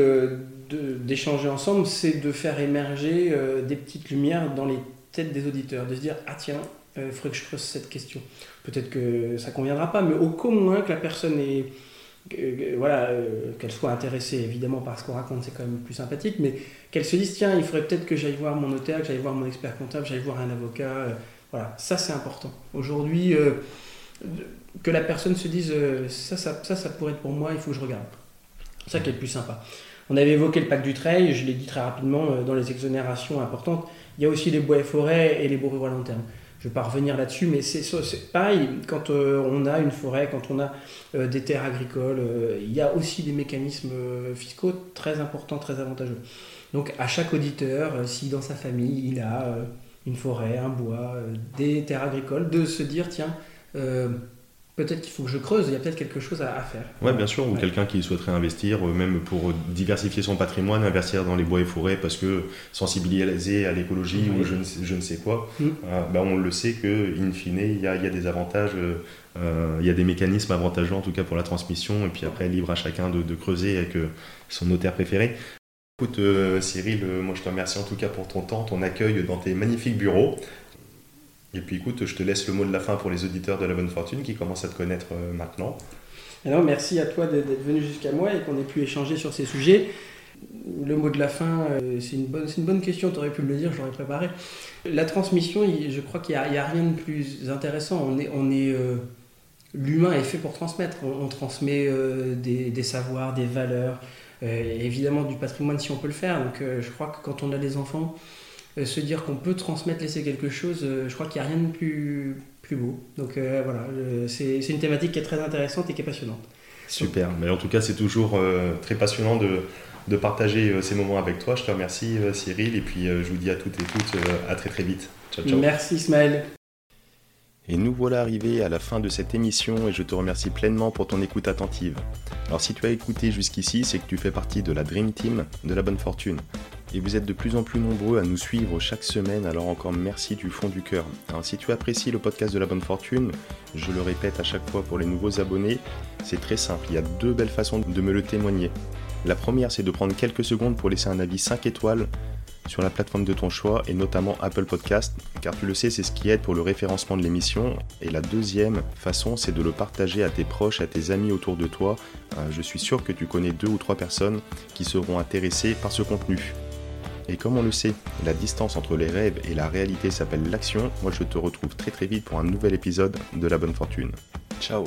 d'échanger ensemble, c'est de faire émerger des petites lumières dans les têtes des auditeurs, de se dire ah tiens, il faudrait que je creuse cette question. Peut-être que ça conviendra pas, mais au moins que la personne est, voilà, euh, qu'elle soit intéressée évidemment par ce qu'on raconte, c'est quand même plus sympathique, mais qu'elle se dise tiens, il faudrait peut-être que j'aille voir mon notaire, que j'aille voir mon expert comptable, j'aille voir un avocat. Euh, voilà, ça c'est important. Aujourd'hui, euh, que la personne se dise ça, ça, ça, ça pourrait être pour moi, il faut que je regarde. Ça qui est le plus sympa. On avait évoqué le pacte du trail, je l'ai dit très rapidement dans les exonérations importantes. Il y a aussi les bois et forêts et les ruraux à long terme je ne vais pas revenir là-dessus, mais c'est pareil, quand euh, on a une forêt, quand on a euh, des terres agricoles, euh, il y a aussi des mécanismes fiscaux très importants, très avantageux. Donc à chaque auditeur, si dans sa famille il a une forêt, un bois, des terres agricoles, de se dire, tiens, peut-être qu'il faut que je creuse, il y a peut-être quelque chose à, faire. Oui, bien sûr, ou quelqu'un qui souhaiterait investir, euh, même pour diversifier son patrimoine, investir dans les bois et forêts parce que sensibiliser à l'écologie ou je ne, sais, je ne, sais, quoi, mm. euh, ben, on le sait que in fine, il y a, des avantages, euh, il y a des mécanismes avantageux en tout cas pour la transmission, et puis après, libre à chacun de, de creuser avec son notaire préféré. Écoute Cyril, moi je te remercie en tout cas pour ton temps, ton accueil dans tes magnifiques bureaux. Et puis écoute, je te laisse le mot de la fin pour les auditeurs de la bonne fortune qui commencent à te connaître euh, maintenant. Alors merci à toi d'être venu jusqu'à moi et qu'on ait pu échanger sur ces sujets. Le mot de la fin, euh, c'est une, bonne, une bonne question, tu aurais pu me le dire, je l'aurais préparé. La transmission, je crois qu'il n'y a, rien de plus intéressant. On est, on est, euh, L'humain est fait pour transmettre. On, transmet des, savoirs, des valeurs, évidemment du patrimoine si on peut le faire. Donc je crois que quand on a des enfants, se dire qu'on peut transmettre, laisser quelque chose, euh, je crois qu'il n'y a rien de plus, plus beau. Donc euh, voilà, c'est une thématique qui est très intéressante et qui est passionnante. Super, mais en tout cas c'est toujours très passionnant de, de partager ces moments avec toi. Je te remercie Cyril et puis je vous dis à toutes et toutes à très très vite. Ciao ciao. Merci Ismaël. Et nous voilà arrivés à la fin de cette émission et je te remercie pleinement pour ton écoute attentive. Alors si tu as écouté jusqu'ici, c'est que tu fais partie de la Dream Team de la bonne fortune et vous êtes de plus en plus nombreux à nous suivre chaque semaine, alors encore merci du fond du cœur. Alors si tu apprécies le podcast de la bonne fortune, je le répète à chaque fois pour les nouveaux abonnés, c'est très simple, il y a deux belles façons de me le témoigner. La première, c'est de prendre quelques secondes pour laisser un avis 5 étoiles sur la plateforme de ton choix et notamment Apple Podcast, car tu le sais, c'est ce qui aide pour le référencement de l'émission. Et la deuxième façon, c'est de le partager à tes proches, à tes amis autour de toi. Euh, je suis sûr que tu connais deux ou trois personnes qui seront intéressées par ce contenu. Et comme on le sait, la distance entre les rêves et la réalité s'appelle l'action. Moi, je te retrouve très très vite pour un nouvel épisode de La Bonne Fortune. Ciao